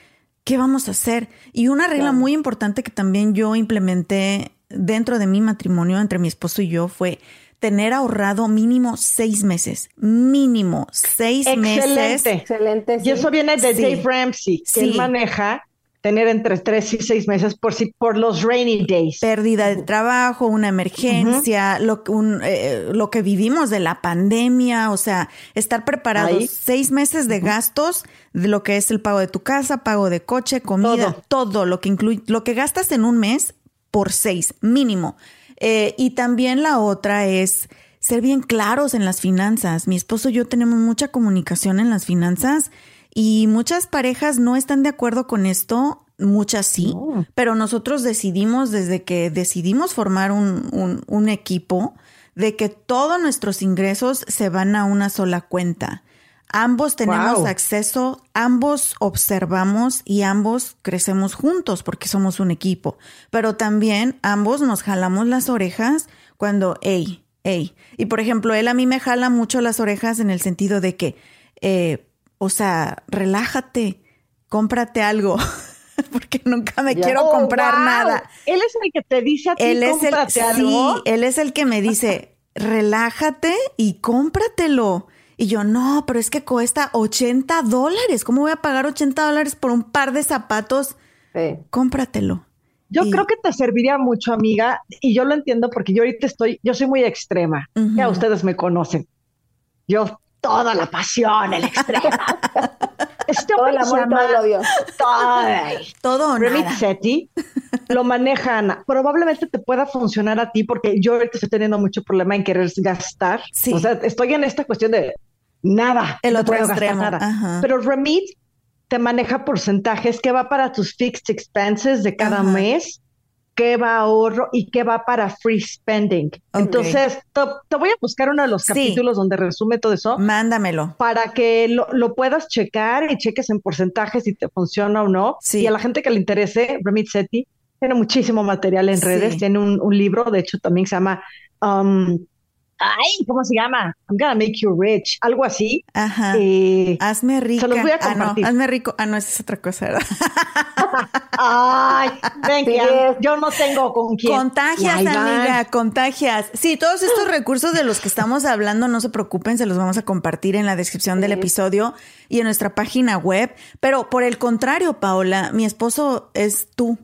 Speaker 2: ¿qué vamos a hacer? Y una regla muy importante que también yo implementé dentro de mi matrimonio entre mi esposo y yo fue tener ahorrado mínimo seis meses. Mínimo seis meses.
Speaker 3: Excelente.
Speaker 1: Excelente.
Speaker 3: Y
Speaker 1: sí.
Speaker 3: eso viene de
Speaker 2: Sí.
Speaker 3: Dave Ramsey, que
Speaker 2: Sí.
Speaker 3: él maneja tener entre tres y seis meses por si por los rainy days.
Speaker 2: pérdida de trabajo, una emergencia, lo, un, eh, lo que vivimos de la pandemia, o sea, estar preparados
Speaker 3: Ahí.
Speaker 2: seis meses de gastos de lo que es el pago de tu casa, pago de coche, comida, todo, lo que incluye, lo que gastas en un mes por seis, mínimo. Eh, y también la otra es ser bien claros en las finanzas. Mi esposo y yo tenemos mucha comunicación en las finanzas y muchas parejas no están de acuerdo con esto, muchas sí,
Speaker 3: No.
Speaker 2: pero nosotros decidimos desde que decidimos formar un, un- un equipo de que todos nuestros ingresos se van a una sola cuenta. Ambos tenemos
Speaker 3: Wow.
Speaker 2: acceso, ambos observamos y ambos crecemos juntos porque somos un equipo. Pero también ambos nos jalamos las orejas cuando, hey, hey. Y por ejemplo, él a mí me jala mucho las orejas en el sentido de que, eh, o sea, relájate, cómprate algo. porque nunca me
Speaker 1: Ya.
Speaker 2: quiero
Speaker 3: Oh,
Speaker 2: comprar
Speaker 3: wow.
Speaker 2: nada.
Speaker 3: Él es el que te dice a ti,
Speaker 2: Él es el, sí,
Speaker 3: algo.
Speaker 2: él es el que me dice, relájate y cómpratelo. Y yo, no, pero es que cuesta 80 dólares. ¿Cómo voy a pagar 80 dólares por un par de zapatos?
Speaker 1: Sí.
Speaker 2: Cómpratelo.
Speaker 3: Yo
Speaker 2: Y-
Speaker 3: creo que te serviría mucho, amiga, y yo lo entiendo porque yo ahorita estoy, yo soy muy extrema. Ya ustedes me conocen. Yo toda la pasión, el extrema. Este
Speaker 1: Todo el amor todo el odio.
Speaker 2: Todo o
Speaker 3: Remit
Speaker 2: nada.
Speaker 3: Sethi lo maneja Ana. Probablemente te pueda funcionar a ti porque yo ahorita estoy teniendo mucho problema en querer gastar.
Speaker 2: Sí.
Speaker 3: O sea, estoy en esta cuestión de nada.
Speaker 2: El
Speaker 3: no
Speaker 2: otro
Speaker 3: puedo gastar
Speaker 2: extremo,
Speaker 3: nada.
Speaker 2: ajá.
Speaker 3: Pero Remit te maneja porcentajes que va para tus fixed expenses de cada
Speaker 2: Ajá.
Speaker 3: mes, que va a ahorro y que va para free spending. Entonces, te, te voy a buscar uno de los
Speaker 2: Sí.
Speaker 3: capítulos donde resume todo eso
Speaker 2: Mándamelo.
Speaker 3: para que lo, lo puedas checar y cheques en porcentajes si te funciona o no.
Speaker 2: Sí.
Speaker 3: Y a la gente que le interese, Remit Sethi tiene muchísimo material en
Speaker 2: Sí.
Speaker 3: redes, tiene un, un libro, de hecho también se llama, um, ay, ¿cómo se llama? I'm gonna make you rich, algo así.
Speaker 2: Ajá.
Speaker 3: Eh,
Speaker 2: Hazme rica.
Speaker 3: los voy a
Speaker 2: Ah, no,
Speaker 3: compartir.
Speaker 2: hazme rico. Ah, no, esa es otra cosa, ¿verdad?
Speaker 3: ay, ven
Speaker 1: Sí
Speaker 3: yo no tengo con quién.
Speaker 2: Contagias, amiga, contagias. Sí, todos estos recursos de los que estamos hablando, no se preocupen, se los vamos a compartir en la descripción del episodio y en nuestra página web. Pero por el contrario, Paola, mi esposo es tú.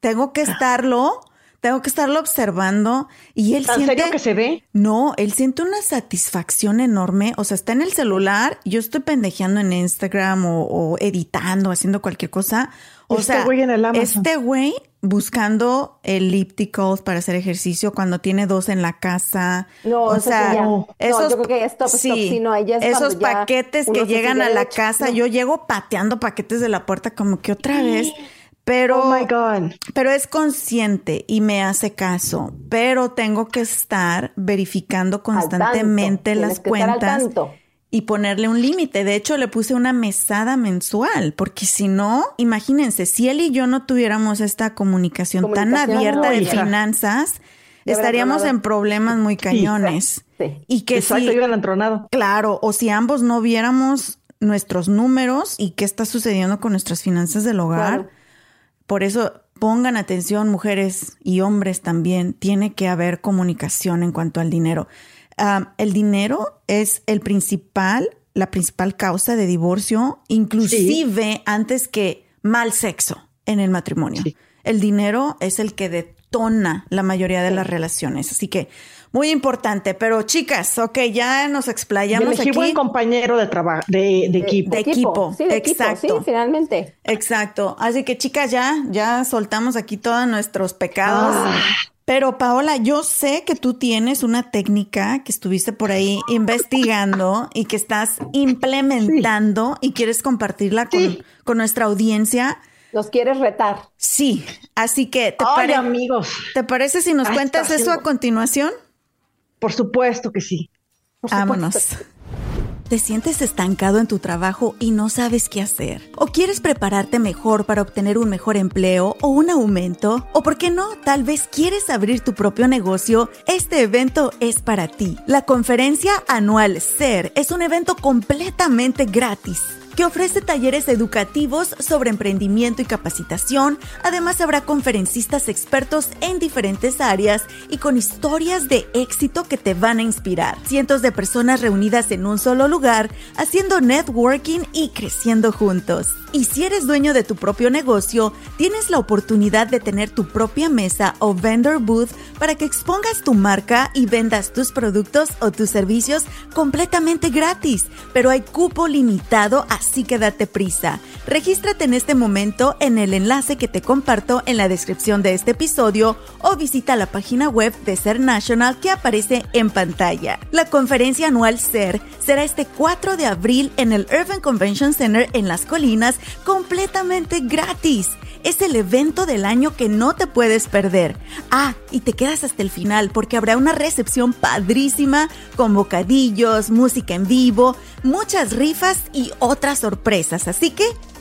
Speaker 2: Tengo que estarlo, tengo que estarlo observando y él
Speaker 3: ¿En
Speaker 2: siente...
Speaker 3: serio que se ve?
Speaker 2: No, él siente una satisfacción enorme. O sea, está en el celular, yo estoy pendejeando en Instagram o, o editando, haciendo cualquier cosa. O
Speaker 3: Este
Speaker 2: sea,
Speaker 3: güey en el Amazon.
Speaker 2: este güey buscando elípticos para hacer ejercicio cuando tiene dos en la casa.
Speaker 1: No,
Speaker 2: o sea,
Speaker 1: sí ya. No,
Speaker 2: esos,
Speaker 1: yo creo que ya stop, stop, sí, no, ahí ya es
Speaker 2: esos paquetes que llegan a la casa,
Speaker 1: No.
Speaker 2: yo llego pateando paquetes de la puerta como que otra vez. Pero,
Speaker 3: Oh my God.
Speaker 2: pero es consciente y me hace caso, pero tengo que estar verificando constantemente las cuentas y ponerle un límite. De hecho, le puse una mesada mensual, porque si no, imagínense, si él y yo no tuviéramos esta comunicación, tan abierta
Speaker 3: no,
Speaker 2: de
Speaker 3: hija.
Speaker 2: finanzas, estaríamos en problemas muy cañones.
Speaker 1: Sí.
Speaker 2: Y que
Speaker 3: Exacto,
Speaker 2: si,
Speaker 3: entronado.
Speaker 2: Claro, o si ambos no viéramos nuestros números y qué está sucediendo con nuestras finanzas del hogar.
Speaker 1: Claro.
Speaker 2: Por eso pongan atención, mujeres y hombres también. Tiene que haber comunicación en cuanto al dinero. Ah, el dinero es el principal, la principal causa de divorcio, inclusive antes que mal sexo en el matrimonio.
Speaker 3: Sí.
Speaker 2: El dinero es el que detona la mayoría de las relaciones. Así que muy importante. Pero chicas, ok, ya nos explayamos
Speaker 3: aquí. buen compañero de trabajo, de, equipo.
Speaker 2: De, equipo,
Speaker 1: sí, exacto. sí, finalmente.
Speaker 2: Exacto. Así que chicas, ya, ya soltamos aquí todos nuestros pecados. Ah. Pero Paola, yo sé que tú tienes una técnica que estuviste por ahí investigando y que estás implementando y quieres compartirla con, nuestra audiencia.
Speaker 1: Nos quieres retar.
Speaker 2: Sí, así que te,
Speaker 3: amigos.
Speaker 2: ¿te parece si nos cuentas eso a continuación?
Speaker 3: Por supuesto que sí.
Speaker 2: Vámonos. ¿Te sientes estancado en tu trabajo y no sabes qué hacer? ¿O quieres prepararte mejor para obtener un mejor empleo o un aumento? ¿O por qué no? Tal vez quieres abrir tu propio negocio. Este evento es para ti. La conferencia anual SER es un evento completamente gratis que ofrece talleres educativos sobre emprendimiento y capacitación. Además habrá conferencistas expertos en diferentes áreas y con historias de éxito que te van a inspirar. Cientos de personas reunidas en un solo lugar, haciendo networking y creciendo juntos. Y si eres dueño de tu propio negocio, tienes la oportunidad de tener tu propia mesa o vendor booth para que expongas tu marca y vendas tus productos o tus servicios completamente gratis. Pero hay cupo limitado, así que date prisa. Regístrate en este momento en el enlace que te comparto en la descripción de este episodio o visita la página web de Ser National que aparece en pantalla. La conferencia anual Ser será este 4 de abril en el Urban Convention Center en Las Colinas completamente gratis. Es el evento del año que no te puedes perder. Ah, y te quedas hasta el final porque habrá una recepción padrísima con bocadillos, música en vivo, muchas rifas y otras sorpresas. Así que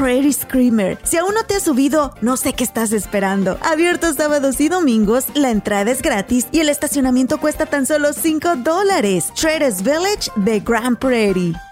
Speaker 2: Prairie Screamer. Si aún no te has subido, no sé qué estás esperando. Abierto sábados y domingos, la entrada es gratis y el estacionamiento cuesta tan solo 5 dólares. Traders Village de Grand Prairie.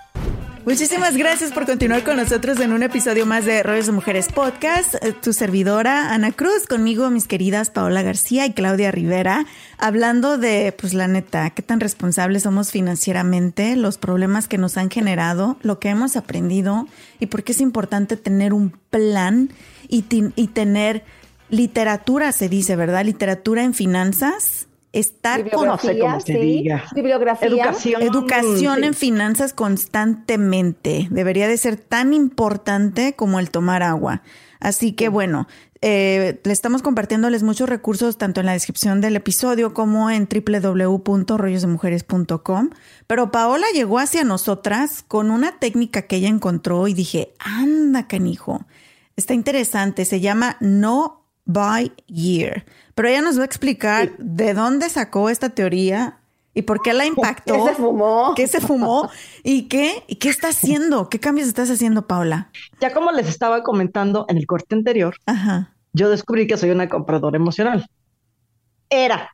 Speaker 2: Muchísimas gracias por continuar con nosotros en un episodio más de Rollos de Mujeres Podcast. Eh, tu servidora Ana Cruz, conmigo mis queridas Paola García y Claudia Rivera, hablando de, pues la neta, qué tan responsables somos financieramente, los problemas que nos han generado, lo que hemos aprendido y por qué es importante tener un plan y, y tener literatura, se dice, ¿verdad? Literatura en finanzas estar
Speaker 3: con
Speaker 1: Educación.
Speaker 2: Educación en finanzas constantemente. Debería de ser tan importante como el tomar agua. Así que bueno, eh, le estamos compartiéndoles muchos recursos tanto en la descripción del episodio como en www.rollosdemujeres.com. Pero Paola llegó hacia nosotras con una técnica que ella encontró y dije, anda canijo, está interesante, se llama No by Year. Pero ella nos va a explicar de dónde sacó esta teoría y por qué la impactó.
Speaker 1: ¿Qué se fumó?
Speaker 2: ¿Qué se fumó? ¿Y qué? ¿Y qué está haciendo? ¿Qué cambios estás haciendo, Paula?
Speaker 3: Ya como les estaba comentando en el corte anterior, yo descubrí que soy una compradora emocional. Era,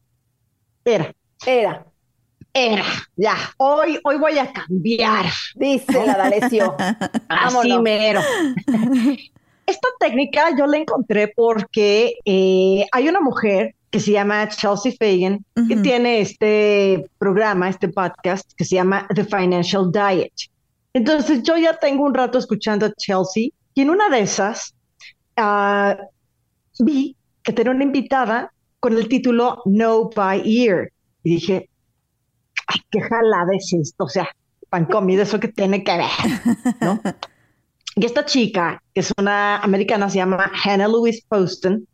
Speaker 3: era,
Speaker 1: era.
Speaker 3: Era, ya, hoy, hoy voy a cambiar.
Speaker 1: Dice la D'Alessio.
Speaker 3: Así mero. Esta técnica yo la encontré porque eh, hay una mujer que se llama Chelsea Fagan, que tiene este programa, este podcast que se llama The Financial Diet. Entonces yo ya tengo un rato escuchando a Chelsea Y en una de esas ah, vi que tenía una invitada con el título No by Ear. Y dije, ay, qué jalada es esto. O sea, pan comido, eso que tiene que ver, ¿no? Y esta chica, que es una americana, se llama Hannah Louise Poston,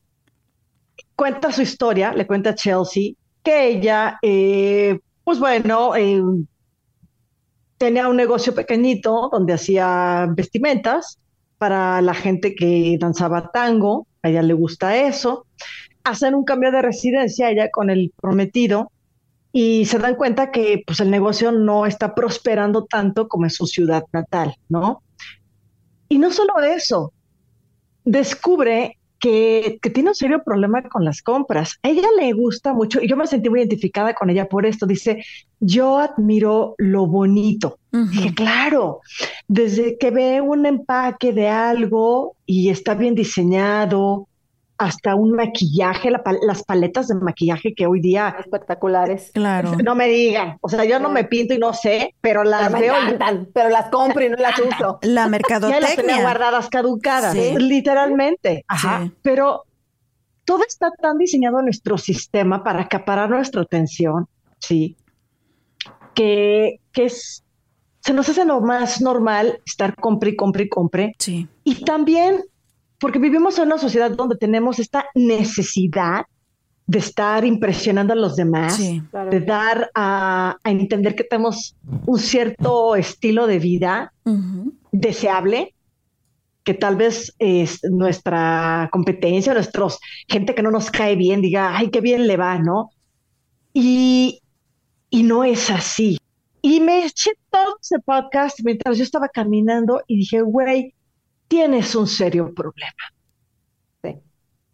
Speaker 3: cuenta su historia, le cuenta a Chelsea que ella, eh, pues bueno, eh, tenía un negocio pequeñito donde hacía vestimentas para la gente que danzaba tango, a ella le gusta eso, hacen un cambio de residencia ella con el prometido y se dan cuenta que pues el negocio no está prosperando tanto como en su ciudad natal, ¿no? Y no solo eso, descubre que, tiene un serio problema con las compras. A ella le gusta mucho, y yo me sentí muy identificada con ella por esto. Dice, yo admiro lo bonito. Dije, claro, desde que ve un empaque de algo y está bien diseñado, hasta un maquillaje, las paletas de maquillaje que hoy día...
Speaker 1: Espectaculares.
Speaker 2: Claro.
Speaker 3: No me digan, o sea, yo no me pinto y no sé, pero las veo...
Speaker 1: pero las compro y no las uso.
Speaker 2: La mercadotecnia.
Speaker 3: Ya las tenía guardadas caducadas, literalmente. Ajá. Pero todo está tan diseñado en nuestro sistema para acaparar nuestra atención, ¿sí? Que, que es, se nos hace lo más normal estar compre y compre y compre.
Speaker 2: Sí.
Speaker 3: Y también porque vivimos en una sociedad donde tenemos esta necesidad de estar impresionando a los demás, de dar a, entender que tenemos un cierto estilo de vida deseable, que tal vez es nuestra competencia, nuestros gente que no nos cae bien, diga, ay, qué bien le va, ¿no? Y, y no es así. Y me eché todo ese podcast mientras yo estaba caminando y dije, güey, tienes un serio problema.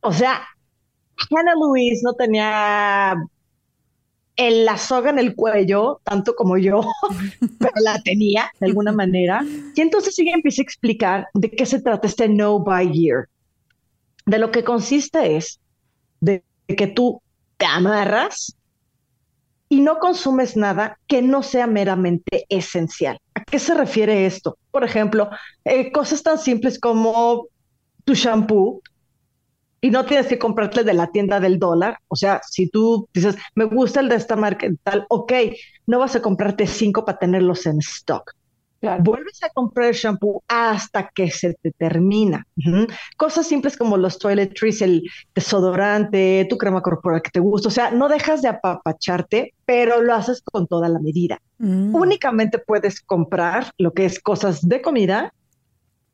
Speaker 3: O sea, Hannah Louise no tenía el, la soga en el cuello, tanto como yo, pero la tenía de alguna manera. Y entonces ella empieza a explicar de qué se trata este no by year. De lo que consiste es de que tú te amarras y no consumes nada que no sea meramente esencial. ¿A qué se refiere esto? Por ejemplo, eh, cosas tan simples como tu shampoo y no tienes que comprarte de la tienda del dólar. O sea, si tú dices, me gusta el de esta marca tal, ok, no vas a comprarte cinco para tenerlos en stock. Vuelves a comprar el shampoo hasta que se te termina. Cosas simples como los toiletries, el desodorante, tu crema corporal que te gusta. O sea, no dejas de apapacharte, pero lo haces con toda la medida. Mm. Únicamente puedes comprar lo que es cosas de comida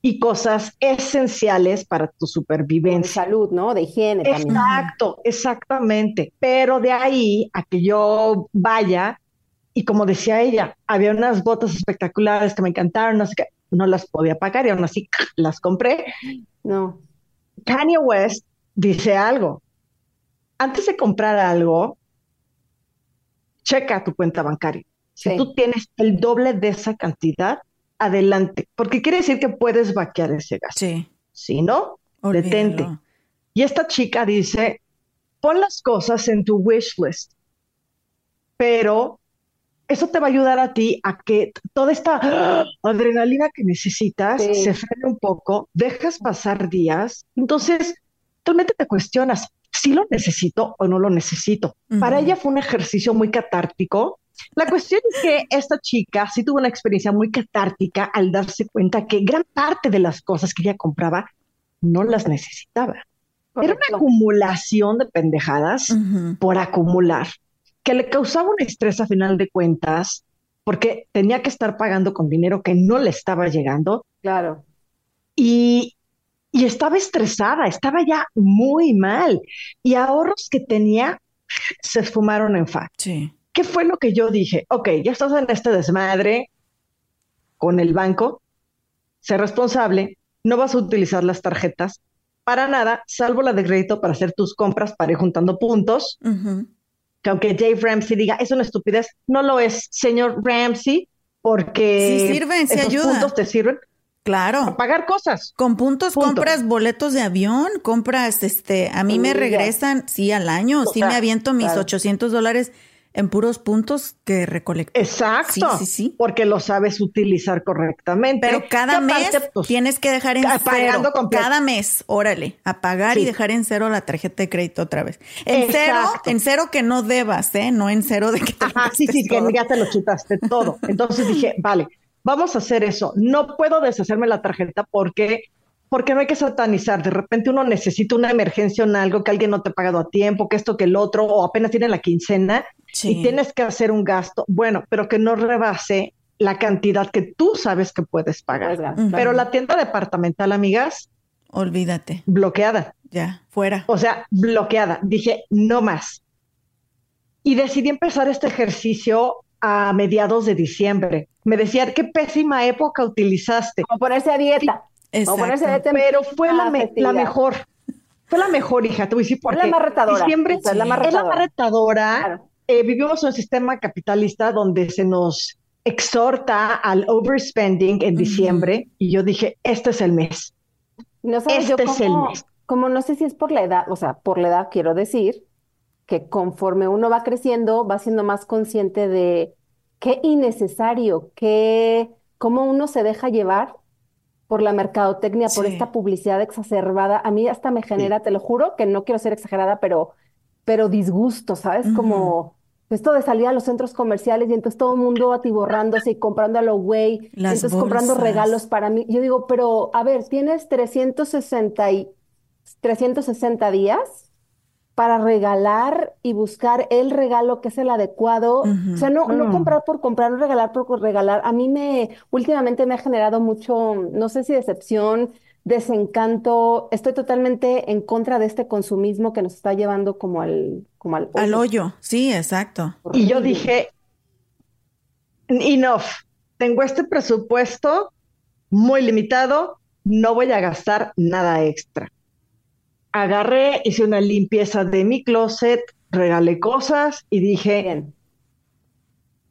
Speaker 3: y cosas esenciales para tu supervivencia.
Speaker 1: De salud, ¿no? De higiene
Speaker 3: también. Exacto, exactamente. Pero de ahí a que yo vaya y como decía ella, había unas botas espectaculares que me encantaron, no sé qué, no las podía pagar y aún así las compré.
Speaker 1: No.
Speaker 3: Kanye West dice algo. Antes de comprar algo, checa tu cuenta bancaria. Si tú tienes el doble de esa cantidad, adelante, porque quiere decir que puedes vaquear ese gasto.
Speaker 2: Sí.
Speaker 3: Si no, detente. Y esta chica dice, pon las cosas en tu wish list, pero eso te va a ayudar a ti a que toda esta adrenalina que necesitas se frene un poco, dejas pasar días, entonces realmente te cuestionas si lo necesito o no lo necesito. Para ella fue un ejercicio muy catártico. La cuestión es que esta chica sí tuvo una experiencia muy catártica al darse cuenta que gran parte de las cosas que ella compraba no las necesitaba. Era una acumulación de pendejadas por acumular que le causaba un estrés a final de cuentas, porque tenía que estar pagando con dinero que no le estaba llegando.
Speaker 1: Claro.
Speaker 3: Y, y estaba estresada, estaba ya muy mal. Y ahorros que tenía se esfumaron en fa.
Speaker 2: Sí.
Speaker 3: ¿Qué fue lo que yo dije? Ok, ya estás en este desmadre con el banco, sé responsable, no vas a utilizar las tarjetas para nada, salvo la de crédito para hacer tus compras para ir juntando puntos que aunque Dave Ramsey diga es una estupidez, no lo es, señor Ramsey, porque
Speaker 2: sí sirven, sí
Speaker 3: esos puntos te sirven.
Speaker 2: Claro.
Speaker 3: A pagar cosas.
Speaker 2: Con puntos compras boletos de avión, compras, este, a mí me regresan, sí, al año, sí me aviento mis 800 dólares en puros puntos que recolectas.
Speaker 3: Exacto. Sí, sí, sí. Porque lo sabes utilizar correctamente.
Speaker 2: Pero cada mes pues, tienes que dejar en cero. Cada mes, órale, apagar y dejar en cero la tarjeta de crédito otra vez. En cero, en cero que no debas, ¿eh? No en cero de que te
Speaker 3: Ajá, sí, sí, que ya te lo chutaste todo. Entonces dije, vale, vamos a hacer eso. No puedo deshacerme la tarjeta porque porque no hay que satanizar. De repente uno necesita una emergencia en algo que alguien no te ha pagado a tiempo, que esto, que el otro, o apenas tiene la quincena y tienes que hacer un gasto. Bueno, pero que no rebase la cantidad que tú sabes que puedes pagar. Pero la tienda departamental, amigas.
Speaker 2: Olvídate.
Speaker 3: Bloqueada.
Speaker 2: Ya, fuera.
Speaker 3: O sea, bloqueada. Dije, no más. Y decidí empezar este ejercicio a mediados de diciembre. Me decían, qué pésima época utilizaste.
Speaker 1: Como ponerse a dieta.
Speaker 3: Pero fue la, mejor. Fue la mejor, hija. Te voy a decir por
Speaker 1: qué. La más retadora.
Speaker 3: Diciembre, es la más retadora. Eh, vivimos en un sistema capitalista donde se nos exhorta al overspending en diciembre y yo dije, este es el mes.
Speaker 1: No sabes, este es el mes. Como no sé si es por la edad, o sea, por la edad quiero decir que conforme uno va creciendo, va siendo más consciente de qué innecesario, qué, cómo uno se deja llevar por la mercadotecnia, por esta publicidad exacerbada, a mí hasta me genera, te lo juro, que no quiero ser exagerada, pero, pero disgusto, ¿sabes? Como esto de salir a los centros comerciales y entonces todo el mundo atiborrándose y comprando a lo güey, entonces comprando regalos para mí. Yo digo, pero a ver, tienes 360, y, 360 días para regalar y buscar el regalo que es el adecuado. O sea, no, no mm. comprar por comprar, no regalar por regalar. A mí me, últimamente me ha generado mucho, no sé si decepción, desencanto. Estoy totalmente en contra de este consumismo que nos está llevando como al, como al
Speaker 2: hoyo. Al hoyo, sí, exacto.
Speaker 3: Y yo dije, enough, tengo este presupuesto muy limitado, no voy a gastar nada extra agarré, hice una limpieza de mi closet, regalé cosas y dije,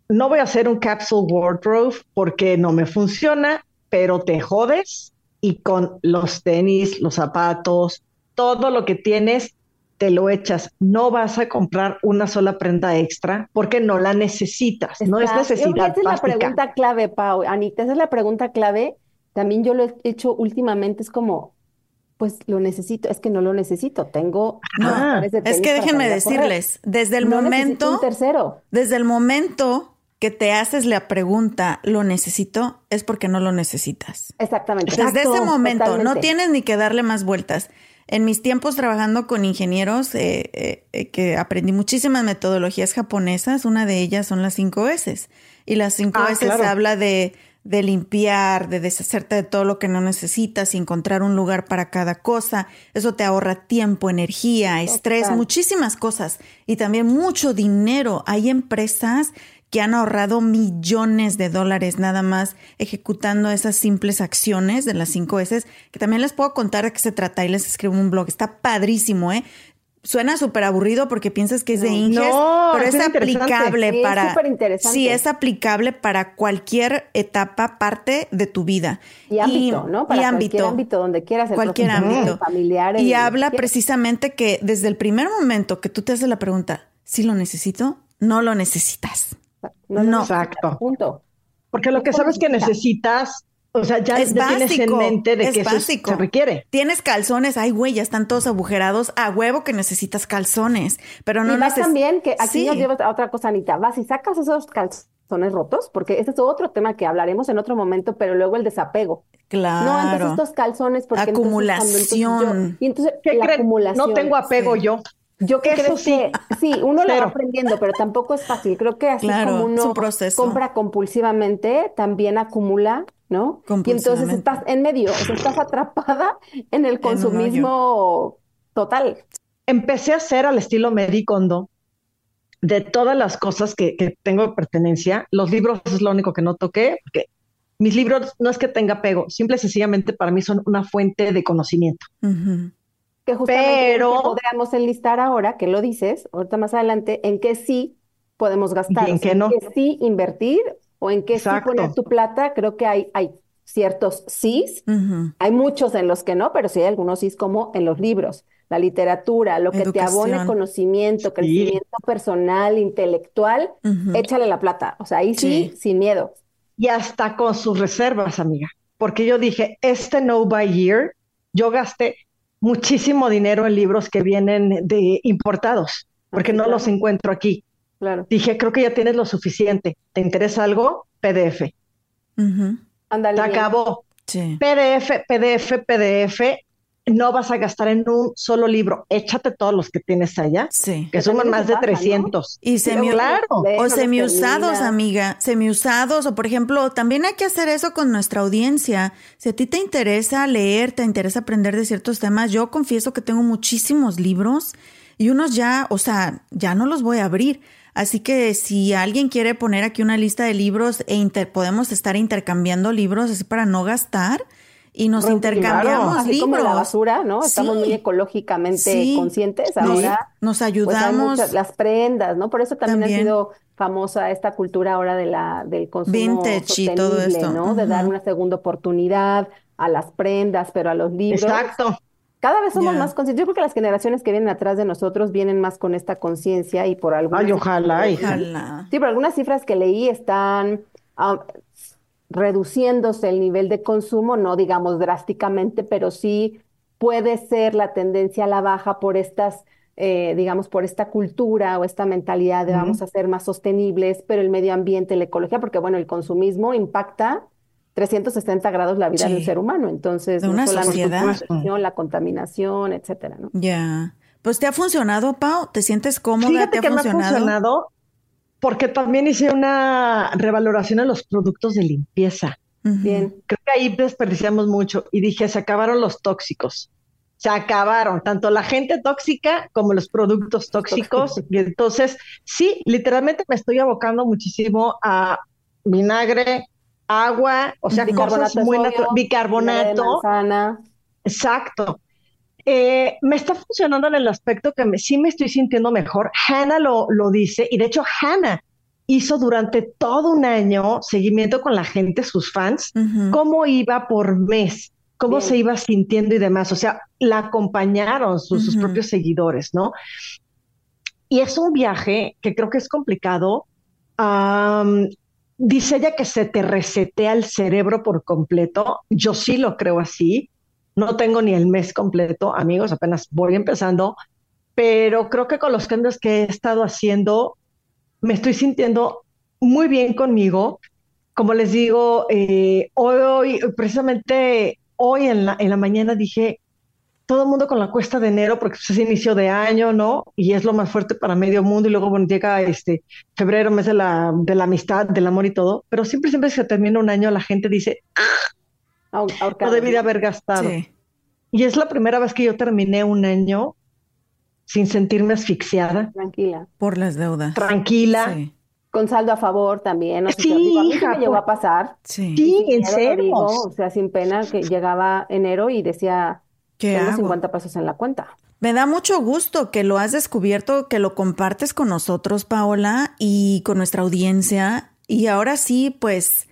Speaker 3: no voy a hacer un capsule wardrobe porque no me funciona, pero te jodes y con los tenis, los zapatos, todo lo que tienes, te lo echas. No vas a comprar una sola prenda extra porque no la necesitas. no es necesidad.
Speaker 1: esa es la pregunta clave, Pau. Anita, esa es la pregunta clave. También yo lo he hecho últimamente, es como, pues lo necesito, es que no lo necesito, tengo...
Speaker 2: Ah, es que déjenme decirles, desde el momento...
Speaker 1: tercero.
Speaker 2: Desde el momento que te haces la pregunta, ¿lo necesito? Es porque no lo necesitas.
Speaker 1: Exactamente.
Speaker 2: Desde ese momento, no tienes ni que darle más vueltas. En mis tiempos trabajando con ingenieros, eh, eh, eh, que aprendí muchísimas metodologías japonesas, una de ellas son las cinco S. Y las cinco ah, S habla de de limpiar, de deshacerte de todo lo que no necesitas y encontrar un lugar para cada cosa. Eso te ahorra tiempo, energía, estrés, muchísimas cosas y también mucho dinero. Hay empresas que han ahorrado millones de dólares nada más ejecutando esas simples acciones de las cinco S, que también les puedo contar de qué se trata y les escribo un blog. Está padrísimo, ¿eh? Suena súper aburrido porque piensas que es de Inges, pero es, aplicable para. Sí, es aplicable para cualquier etapa, parte de tu vida.
Speaker 1: Y ámbito, ¿no? Para
Speaker 2: y
Speaker 1: ámbito. ámbito donde quieras.
Speaker 2: Cualquier ámbito. Familiar. Y habla precisamente que desde el primer momento que tú te haces la pregunta, si lo necesito, no lo necesitas.
Speaker 3: No, Exacto. Punto. Porque lo que sabes que necesitas o sea, ya, es tienes en mente de que eso se requiere.
Speaker 2: Tienes calzones, ay, güey, ya están todos agujerados. A huevo que necesitas calzones, pero no
Speaker 1: necesitas. también que aquí nos llevas a otra cosa, Anita. Vas y sacas esos calzones rotos, porque ese es otro tema que hablaremos en otro momento, pero luego el desapego.
Speaker 2: Claro.
Speaker 1: No, entonces estos calzones, porque
Speaker 2: acumulación.
Speaker 1: y entonces ¿Qué la acumulación.
Speaker 3: No tengo apego yo.
Speaker 1: Yo que eso sí, sí, uno lo va aprendiendo, pero tampoco es fácil. Creo que así como uno compra compulsivamente, también acumula ¿no? Y entonces estás en medio, o sea, estás atrapada en el consumismo total.
Speaker 3: Empecé a hacer al estilo Medicondo de todas las cosas que, que tengo pertenencia. Los libros es lo único que no toqué, porque mis libros no es que tenga apego, simple y sencillamente para mí son una fuente de conocimiento.
Speaker 1: Que justamente Pero, podríamos enlistar ahora, que lo dices, ahorita más adelante, en qué sí podemos gastar,
Speaker 3: en qué no.
Speaker 1: En qué sí invertir o en qué sí poner tu plata, creo que hay, hay ciertos sís, hay muchos en los que no, pero sí hay algunos sís como en los libros. la literatura, lo que te abone conocimiento, crecimiento personal, intelectual, échale la plata. O sea, ahí sí,
Speaker 2: Sí.
Speaker 1: sin miedo.
Speaker 3: Y hasta con sus reservas, amiga. Porque yo dije, este no by year, yo gasté muchísimo dinero en libros que vienen de importados, porque no los encuentro aquí.
Speaker 1: Claro.
Speaker 3: Dije, creo que ya tienes lo suficiente. ¿Te interesa algo? PDF. Se
Speaker 1: bien.
Speaker 3: acabó.
Speaker 2: Sí.
Speaker 3: PDF, PDF, PDF. No vas a gastar en un solo libro. Échate todos los que tienes allá,
Speaker 2: Sí.
Speaker 3: que suman más de
Speaker 1: baja, ¿no?
Speaker 3: 300.
Speaker 2: Y semi-
Speaker 3: claro.
Speaker 2: O semiusados, amiga, semiusados, o por ejemplo, también hay que hacer eso con nuestra audiencia. Si a ti te interesa leer, te interesa aprender de ciertos temas, yo confieso que tengo muchísimos libros y unos ya, o sea, ya no los voy a abrir. Así que si alguien quiere poner aquí una lista de libros e inter- podemos estar intercambiando libros así para no gastar y nos
Speaker 1: Claro.
Speaker 2: intercambiamos
Speaker 1: Así como
Speaker 2: libros.
Speaker 1: la basura, ¿no? Estamos
Speaker 2: Sí.
Speaker 1: muy ecológicamente
Speaker 2: Sí.
Speaker 1: conscientes
Speaker 2: Nos-
Speaker 1: ahora.
Speaker 2: nos
Speaker 1: Pues hay
Speaker 2: ayudamos.
Speaker 1: muchas- las prendas, ¿no? Por eso también,
Speaker 2: También.
Speaker 1: ha sido famosa esta cultura ahora de la, del consumo
Speaker 2: Vintage y todo
Speaker 1: sostenible,
Speaker 2: esto.
Speaker 1: ¿no? De dar una segunda oportunidad a las prendas, pero a los libros.
Speaker 3: Exacto.
Speaker 1: Cada vez somos más conscientes. Yo creo que las generaciones que vienen atrás de nosotros vienen más con esta conciencia y por algunas
Speaker 3: Ay, ojalá.
Speaker 2: Ojalá.
Speaker 1: Sí, pero algunas cifras que leí están ah, reduciéndose el nivel de consumo, no digamos drásticamente, pero sí puede ser la tendencia a la baja por estas, eh, digamos, por esta cultura o esta mentalidad de vamos a ser más sostenibles, pero el medio ambiente, la ecología, porque bueno, el consumismo impacta 360 grados la vida
Speaker 2: Sí.
Speaker 1: del ser humano, entonces
Speaker 2: De
Speaker 1: no
Speaker 2: una
Speaker 1: solamente
Speaker 2: sociedad.
Speaker 1: la polución, la contaminación, etcétera, ¿no?
Speaker 2: Ya. Pues te ha funcionado, Pau. ¿Te sientes cómoda?
Speaker 3: Fíjate
Speaker 2: ¿Te ha
Speaker 3: que me ha
Speaker 2: funcionado?
Speaker 3: funcionado porque también hice una revaloración de los productos de limpieza.
Speaker 1: Bien.
Speaker 3: Creo que ahí desperdiciamos mucho y dije, se acabaron los tóxicos. Se acabaron, tanto la gente tóxica como los productos tóxicos. Y entonces, sí, literalmente me estoy abocando muchísimo a vinagre, agua, o sea, cosas muy naturales, bicarbonato. Exacto. Eh, me está funcionando en el aspecto que me- sí me estoy sintiendo mejor. Hannah lo, lo dice, y de hecho Hannah hizo durante todo un año seguimiento con la gente, sus fans, cómo iba por mes, cómo
Speaker 1: Bien.
Speaker 3: se iba sintiendo y demás. O sea, la acompañaron sus, propios seguidores, ¿no? Y es un viaje que creo que es complicado. Dice ella que se te resetea el cerebro por completo. Yo sí lo creo así. No tengo ni el mes completo, amigos, apenas voy empezando, pero creo que con los cambios que he estado haciendo, me estoy sintiendo muy bien conmigo. Como les digo, eh, hoy, precisamente hoy en la, en la mañana dije, todo el mundo con la cuesta de enero, porque pues, es inicio de año, ¿no? Y es lo más fuerte para medio mundo, y luego bueno, llega este febrero, mes de la, de la amistad, del amor y todo, pero siempre, siempre se termina un año, la gente dice,
Speaker 1: Ahor-
Speaker 3: no debí de haber gastado.
Speaker 2: Sí.
Speaker 3: Y es la primera vez que yo terminé un año sin sentirme asfixiada,
Speaker 1: Tranquila.
Speaker 2: Por las deudas.
Speaker 3: tranquila.
Speaker 2: Sí.
Speaker 1: Con saldo a favor también. O sea,
Speaker 3: Sí,
Speaker 1: digo, a mí sí
Speaker 3: hija,
Speaker 1: me llegó a pasar.
Speaker 2: Sí.
Speaker 3: Sí, en serio.
Speaker 1: o sea, sin pena, que llegaba enero y decía,
Speaker 2: ¿Qué
Speaker 1: tengo
Speaker 2: hago?
Speaker 1: 50 pesos en la cuenta.
Speaker 2: Me da mucho gusto que lo has descubierto, que lo compartes con nosotros, Paola, y con nuestra audiencia. Y ahora sí, pues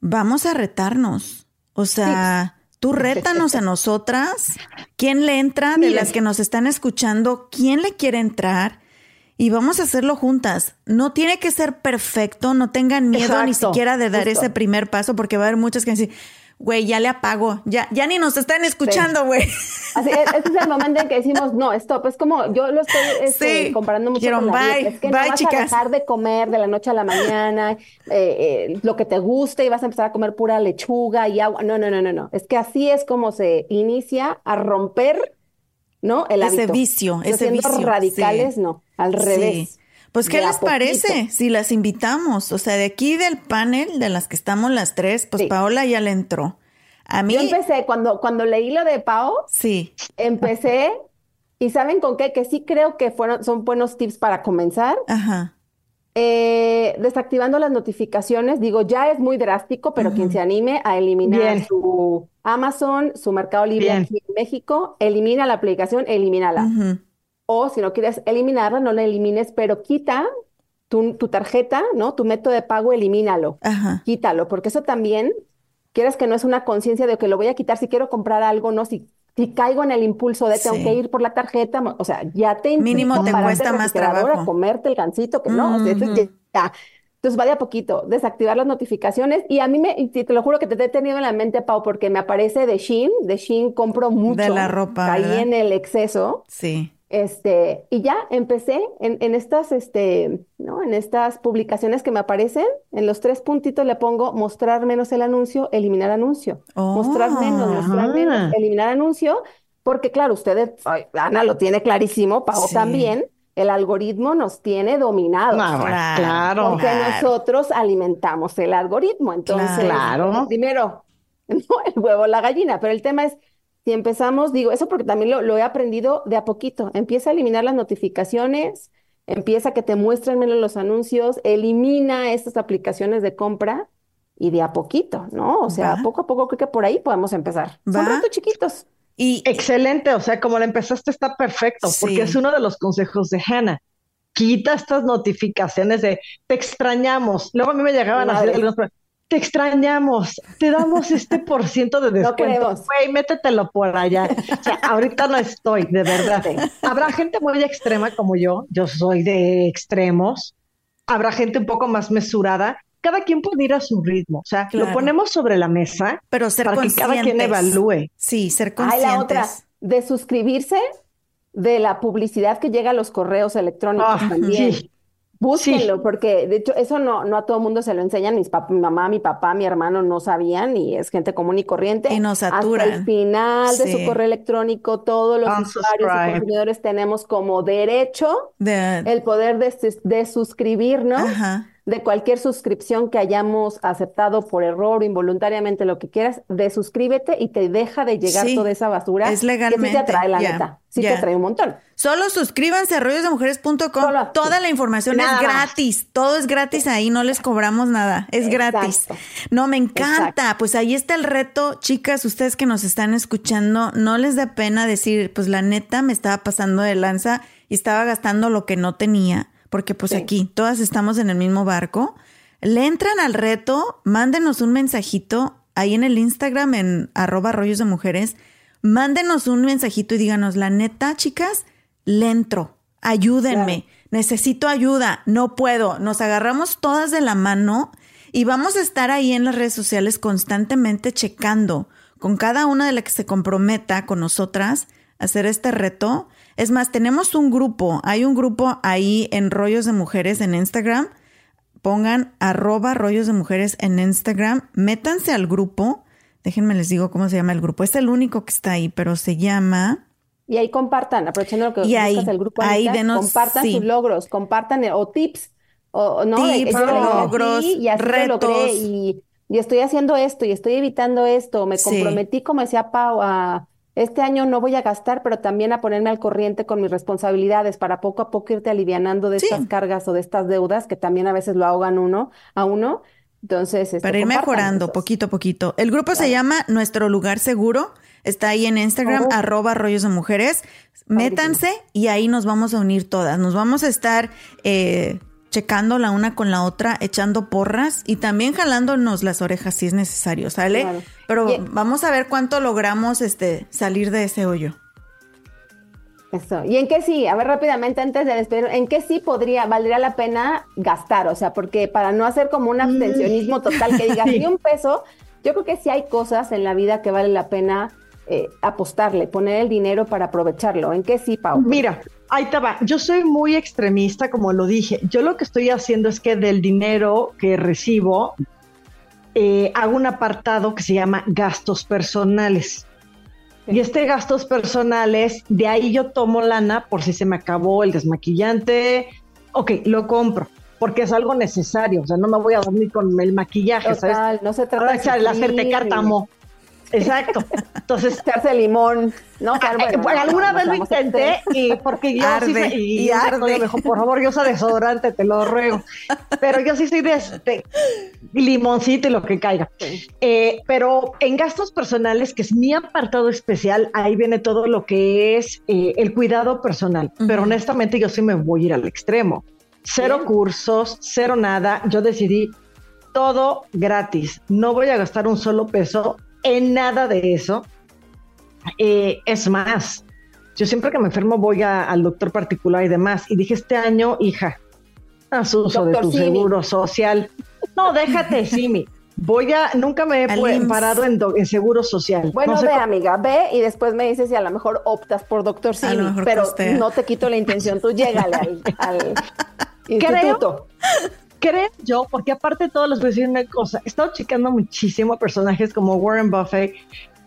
Speaker 2: vamos a retarnos. O sea, tú rétanos a nosotras. ¿Quién le entra de
Speaker 3: Miren.
Speaker 2: las que nos están escuchando? ¿Quién le quiere entrar? Y vamos a hacerlo juntas. No tiene que ser perfecto, no tengan miedo ni siquiera de dar
Speaker 1: justo.
Speaker 2: ese primer paso, porque va a haber muchas que dicen, güey, ya le apago, ya, ya ni nos están escuchando, güey.
Speaker 1: Así, e- ese es el momento en que decimos, no, stop. Es como, yo lo estoy este,
Speaker 2: Sí.
Speaker 1: comparando mucho
Speaker 2: Quiero
Speaker 1: con la
Speaker 2: bye,
Speaker 1: dieta. Es que
Speaker 2: bye,
Speaker 1: no vas
Speaker 2: chicas.
Speaker 1: a dejar de comer de la noche a la mañana eh, eh, lo que te guste y vas a empezar a comer pura lechuga y agua. No, no, no, no, no. Es que así es como se inicia a romper, ¿no? El
Speaker 2: Ese
Speaker 1: hábito.
Speaker 2: vicio, ese vicio,
Speaker 1: radicales,
Speaker 2: sí.
Speaker 1: no, al
Speaker 2: Sí.
Speaker 1: revés.
Speaker 2: Pues, ¿qué les parece si las invitamos? O sea, de aquí del panel de las que estamos las tres, pues
Speaker 1: Sí.
Speaker 2: Paola ya le entró. A mí,
Speaker 1: Yo empecé, cuando, cuando leí lo de Pau,
Speaker 2: sí.
Speaker 1: empecé, y ¿saben con qué? Que sí creo que fueron, son buenos tips para comenzar.
Speaker 2: Ajá.
Speaker 1: Eh, desactivando las notificaciones, digo, ya es muy drástico, pero quien se anime a eliminar
Speaker 3: Bien.
Speaker 1: su Amazon, su Mercado Libre
Speaker 3: Bien.
Speaker 1: aquí en México, elimina la aplicación, elimínala.
Speaker 2: Ujú.
Speaker 1: O si no quieres eliminarla, no la elimines, pero quita tu, tu tarjeta, ¿no? Tu método de pago, elimínalo,
Speaker 2: Ajá.
Speaker 1: quítalo, porque eso también, quieras que no es una conciencia de que lo voy a quitar si quiero comprar algo, no, si si caigo en el impulso de tengo
Speaker 2: Sí.
Speaker 1: que ir por la tarjeta, o sea, ya te
Speaker 2: Mínimo te cuesta más trabajo.
Speaker 1: comerte el gansito, que no, o sea, eso
Speaker 2: Ujú.
Speaker 1: ya. Entonces va de a poquito, desactivar las notificaciones y a mí me, y te lo juro que te he tenido en la mente, Pau, porque me aparece de Shein, de Shein compro mucho.
Speaker 2: la ropa,
Speaker 1: Caí
Speaker 2: ¿verdad?
Speaker 1: en el exceso.
Speaker 2: Sí.
Speaker 1: Este, y ya empecé en, en estas, este, ¿no? En estas publicaciones que me aparecen, en los tres puntitos le pongo mostrar menos el anuncio, eliminar anuncio. Mostrar menos,
Speaker 2: Oh.
Speaker 1: mostrar
Speaker 3: Ah.
Speaker 1: menos, eliminar anuncio, porque claro, ustedes, ay, Ana lo tiene clarísimo, Pau
Speaker 2: Sí.
Speaker 1: también, el algoritmo nos tiene dominados.
Speaker 3: No,
Speaker 2: Claro,
Speaker 3: claro.
Speaker 1: Porque
Speaker 2: Claro.
Speaker 1: nosotros alimentamos el algoritmo. Entonces,
Speaker 3: Claro.
Speaker 1: primero, ¿no? el huevo, la gallina. Pero el tema es, si empezamos, digo, eso porque también lo, lo he aprendido de a poquito. Empieza a eliminar las notificaciones, empieza a que te muestren menos los anuncios, elimina estas aplicaciones de compra y de a poquito, ¿no? O sea,
Speaker 2: Va.
Speaker 1: poco a poco creo que por ahí podemos empezar. Son
Speaker 2: Va.
Speaker 1: retos chiquitos.
Speaker 2: Y
Speaker 3: Excelente, o sea, como la empezaste está perfecto,
Speaker 2: Sí.
Speaker 3: porque es uno de los consejos de Hannah. Quita estas notificaciones de te extrañamos. Luego a mí me llegaban así
Speaker 1: Madre.
Speaker 3: algunos, te extrañamos, te damos este por ciento de descuento.
Speaker 1: queremos.
Speaker 3: Güey, métetelo por allá. O sea, ahorita no estoy, de verdad. Habrá gente muy extrema como yo, yo soy de extremos. Habrá gente un poco más mesurada. Cada quien puede ir a su ritmo. O sea,
Speaker 2: Claro.
Speaker 3: lo ponemos sobre la mesa
Speaker 2: pero ser
Speaker 3: para que cada quien
Speaker 2: conscientes.
Speaker 3: evalúe.
Speaker 2: Sí, ser
Speaker 1: Ay, la otra,
Speaker 2: conscientes.
Speaker 1: de suscribirse de la publicidad que llega a los correos electrónicos
Speaker 3: Ah,
Speaker 1: también.
Speaker 3: sí.
Speaker 1: Búsquenlo, porque de hecho eso no, no a todo mundo se lo enseñan. Mis pap- mi mamá, mi papá, mi hermano no sabían y es gente común y corriente.
Speaker 2: Y nos
Speaker 1: Hasta
Speaker 2: saturan.
Speaker 1: el final de su correo electrónico, todos los usuarios y consumidores tenemos como derecho
Speaker 2: De,
Speaker 1: el poder de, de suscribirnos
Speaker 2: Ajá.
Speaker 1: De cualquier suscripción que hayamos aceptado por error o involuntariamente, lo que quieras, de suscríbete y te deja de llegar
Speaker 2: Sí,
Speaker 1: toda esa basura.
Speaker 2: es
Speaker 1: Que sí
Speaker 2: legalmente,
Speaker 1: te atrae, la neta. Sí te atrae un montón.
Speaker 2: Solo suscríbanse a rollos-de-mujeres.com. Toda la información
Speaker 3: Nada
Speaker 2: es
Speaker 3: más.
Speaker 2: gratis. Todo es gratis ahí, no les cobramos nada. Es gratis. No, me encanta. Pues ahí está el reto. Chicas, ustedes que nos están escuchando, no les da pena decir, pues la neta me estaba pasando de lanza y estaba gastando lo que no tenía. Porque pues
Speaker 1: Sí.
Speaker 2: aquí todas estamos en el mismo barco. Le entran al reto, mándenos un mensajito ahí en el Instagram en arroba rollos de mujeres. Mándenos un mensajito y díganos, la neta, chicas, le entro, ayúdenme, necesito ayuda, no puedo. Nos agarramos todas de la mano y vamos a estar ahí en las redes sociales constantemente checando con cada una de las que se comprometa con nosotras a hacer este reto. Es más, tenemos un grupo, hay un grupo ahí en Rollos de Mujeres en Instagram. Pongan arroba rollos de mujeres en Instagram, métanse al grupo. Déjenme les digo cómo se llama el grupo. Es el único que está ahí, pero se llama
Speaker 1: Y ahí compartan, aprovechando lo que
Speaker 2: Y ahí-
Speaker 1: el grupo
Speaker 2: ahí
Speaker 1: ahorita,
Speaker 2: denos-
Speaker 1: compartan
Speaker 2: sí.
Speaker 1: sus logros, compartan eh, o tips, o no,
Speaker 2: Tips,
Speaker 1: yo
Speaker 2: logros,
Speaker 1: así y así lo logré
Speaker 2: retos.
Speaker 1: y, y estoy haciendo esto y estoy evitando esto, me
Speaker 2: Sí.
Speaker 1: comprometí, como decía Pau, a este año no voy a gastar, pero también a ponerme al corriente con mis responsabilidades para poco a poco irte alivianando de
Speaker 2: Sí.
Speaker 1: estas cargas o de estas deudas que también a veces lo ahogan uno a uno. Entonces, este,
Speaker 2: para ir mejorando
Speaker 1: esos.
Speaker 2: poquito a poquito. El grupo se llama Nuestro Lugar Seguro. Está ahí en Instagram,
Speaker 1: Oh.
Speaker 2: arroba rollos de mujeres. Métanse y ahí nos vamos a unir todas. Nos vamos a estar eh, checando la una con la otra, echando porras y también jalándonos las orejas si es necesario, ¿sale?
Speaker 1: Claro.
Speaker 2: Pero
Speaker 1: Y-
Speaker 2: vamos a ver cuánto logramos este salir de ese hoyo.
Speaker 1: Eso. ¿Y en qué sí? A ver, rápidamente, antes de despedir, ¿en qué sí podría, valdría la pena gastar? O sea, porque para no hacer como un abstencionismo total que digas ni un peso, yo creo que sí hay cosas en la vida que vale la pena eh, apostarle, poner el dinero para aprovecharlo. ¿En qué sí, Pau?
Speaker 3: Mira, ahí te va. Yo soy muy extremista, como lo dije. Yo lo que estoy haciendo es que del dinero que recibo, eh, hago un apartado que se llama gastos personales. Y este gastos personales, de ahí yo tomo lana por si se me acabó el desmaquillante. Ok, lo compro, porque es algo necesario. O sea, no me voy a dormir con el maquillaje, ¿sabes?
Speaker 1: No se trata
Speaker 3: Ahora
Speaker 1: de
Speaker 3: el hacerte cártamo. Exacto. Entonces,
Speaker 1: echarse limón, ¿no?
Speaker 3: Ah,
Speaker 1: bueno,
Speaker 3: eh, bueno, alguna vez lo intenté y porque yo sí
Speaker 2: Arde,
Speaker 3: soy-
Speaker 2: y
Speaker 3: y,
Speaker 2: arde.
Speaker 3: me dijo, por favor, yo usa desodorante, te lo ruego. Pero yo sí soy de este limoncito y lo que caiga. Eh, pero en gastos personales, que es mi apartado especial, ahí viene todo lo que es eh, el cuidado personal. Pero honestamente yo sí me voy a ir al extremo. Cero cursos, cero nada. Yo decidí todo gratis. No voy a gastar un solo peso en nada de eso. Eh, es más, yo siempre que me enfermo voy al doctor particular y demás. Y dije, este año, hija, haz uso de tu seguro social. No, déjate, Simi. Voy a, nunca me he parado en, seguro social.
Speaker 1: Bueno, ve, amiga, ve y después me dices si a lo mejor optas por doctor Simi, pero no te quito la intención, tú llégale al, al instituto.
Speaker 3: Creo yo, porque aparte de todo les voy a decir una cosa, he estado checando muchísimo personajes como Warren Buffett,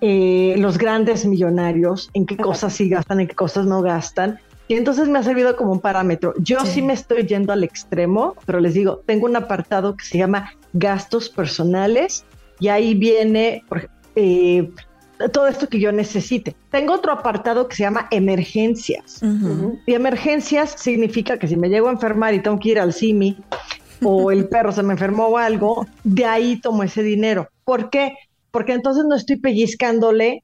Speaker 3: eh, los grandes millonarios, en qué cosas sí gastan, en qué cosas no gastan. Y entonces me ha servido como un parámetro. Yo sí. me estoy yendo al extremo, pero les digo, tengo un apartado que se llama gastos personales y ahí viene eh, todo esto que yo necesite. Tengo otro apartado que se llama emergencias. Y emergencias significa que si me llego a enfermar y tengo que ir al CIMI o el perro se me enfermó o algo, de ahí tomo ese dinero. ¿Por qué? Porque entonces no estoy pellizcándole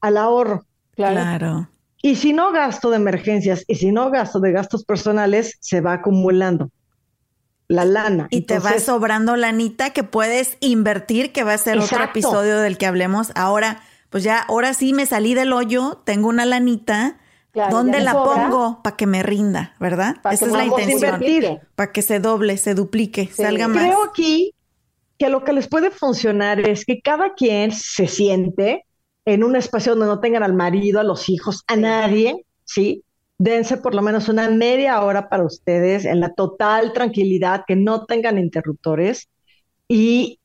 Speaker 3: al ahorro.
Speaker 2: Claro.
Speaker 3: Y si no gasto de emergencias y si no gasto de gastos personales, se va acumulando la lana.
Speaker 2: Y te va sobrando lanita que puedes invertir, que va a ser otro episodio del que hablemos. Ahora, pues ya, ahora sí me salí del hoyo, tengo una lanita ¿Dónde la pongo? Para que me rinda, ¿verdad? Esa es la intención. Para que se doble, se duplique, salga más.
Speaker 3: Creo aquí que lo que les puede funcionar es que cada quien se siente en un espacio donde no tengan al marido, a los hijos, a nadie, ¿sí? Dense por lo menos una media hora para ustedes en la total tranquilidad, que no tengan interruptores y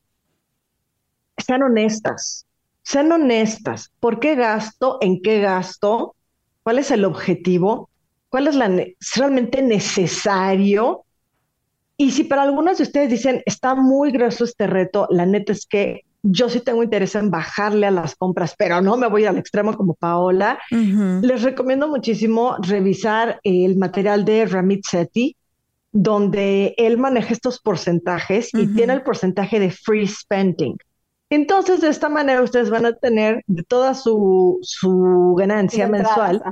Speaker 3: sean honestas, sean honestas. ¿Por qué gasto? ¿En qué gasto? Cuál es el objetivo, cuál es, la, realmente necesario. Y si para algunos de ustedes dicen, está muy grueso este reto, la neta es que yo sí tengo interés en bajarle a las compras, pero no me voy al extremo como Paola. Les recomiendo muchísimo revisar el material de Ramit Sethi, donde él maneja estos porcentajes y tiene el porcentaje de free spending. Entonces, de esta manera, ustedes van a tener de toda su, su ganancia mensual,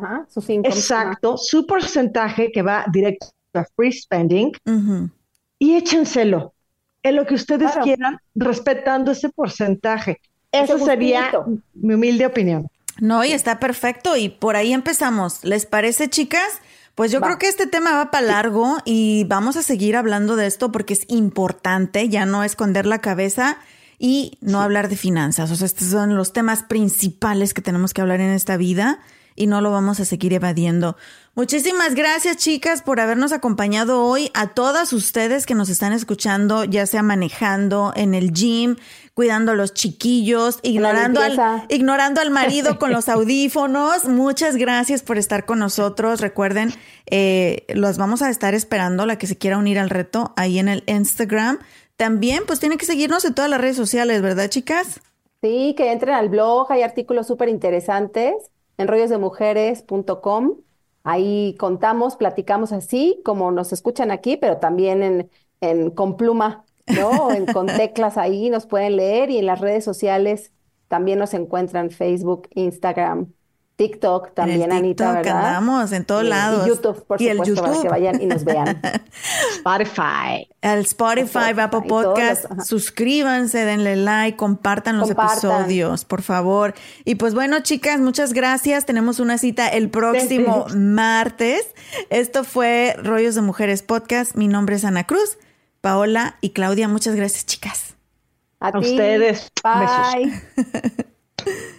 Speaker 3: exacto, su porcentaje que va directo a free spending y échenselo en lo que ustedes quieran, respetando ese porcentaje. Esa sería mi humilde opinión.
Speaker 2: No, y está perfecto. Y por ahí empezamos. ¿Les parece, chicas? Pues yo creo que este tema va para largo y vamos a seguir hablando de esto porque es importante, ya no esconder la cabeza y no hablar de finanzas. O sea, estos son los temas principales que tenemos que hablar en esta vida y no lo vamos a seguir evadiendo. Muchísimas gracias, chicas, por habernos acompañado hoy. A todas ustedes que nos están escuchando, ya sea manejando en el gym, cuidando a los chiquillos, ignorando al, ignorando al marido con los audífonos. Muchas gracias por estar con nosotros. Recuerden, eh, los vamos a estar esperando, la que se quiera unir al reto, ahí en el Instagram. También, pues tienen que seguirnos en todas las redes sociales, ¿verdad, chicas?
Speaker 1: Sí, que entren al blog, hay artículos súper interesantes en rollosdemujeres.com. Ahí contamos, platicamos así, como nos escuchan aquí, pero también en, en con pluma, ¿no? en, con teclas ahí nos pueden leer y en las redes sociales también nos encuentran Facebook, Instagram, TikTok también, Anita, ¿verdad?
Speaker 2: Andamos en todos lados.
Speaker 1: Y YouTube, por y supuesto, para que vayan y nos vean.
Speaker 3: Spotify.
Speaker 2: El Spotify, Apple Podcast. suscríbanse, denle like, compartan los episodios, por favor. Y pues bueno, chicas, muchas gracias. Tenemos una cita el próximo martes. Esto fue Rollos de Mujeres Podcast. Mi nombre es Ana Cruz. Paola y Claudia, muchas gracias, chicas.
Speaker 1: A,
Speaker 3: A ustedes.
Speaker 1: Bye.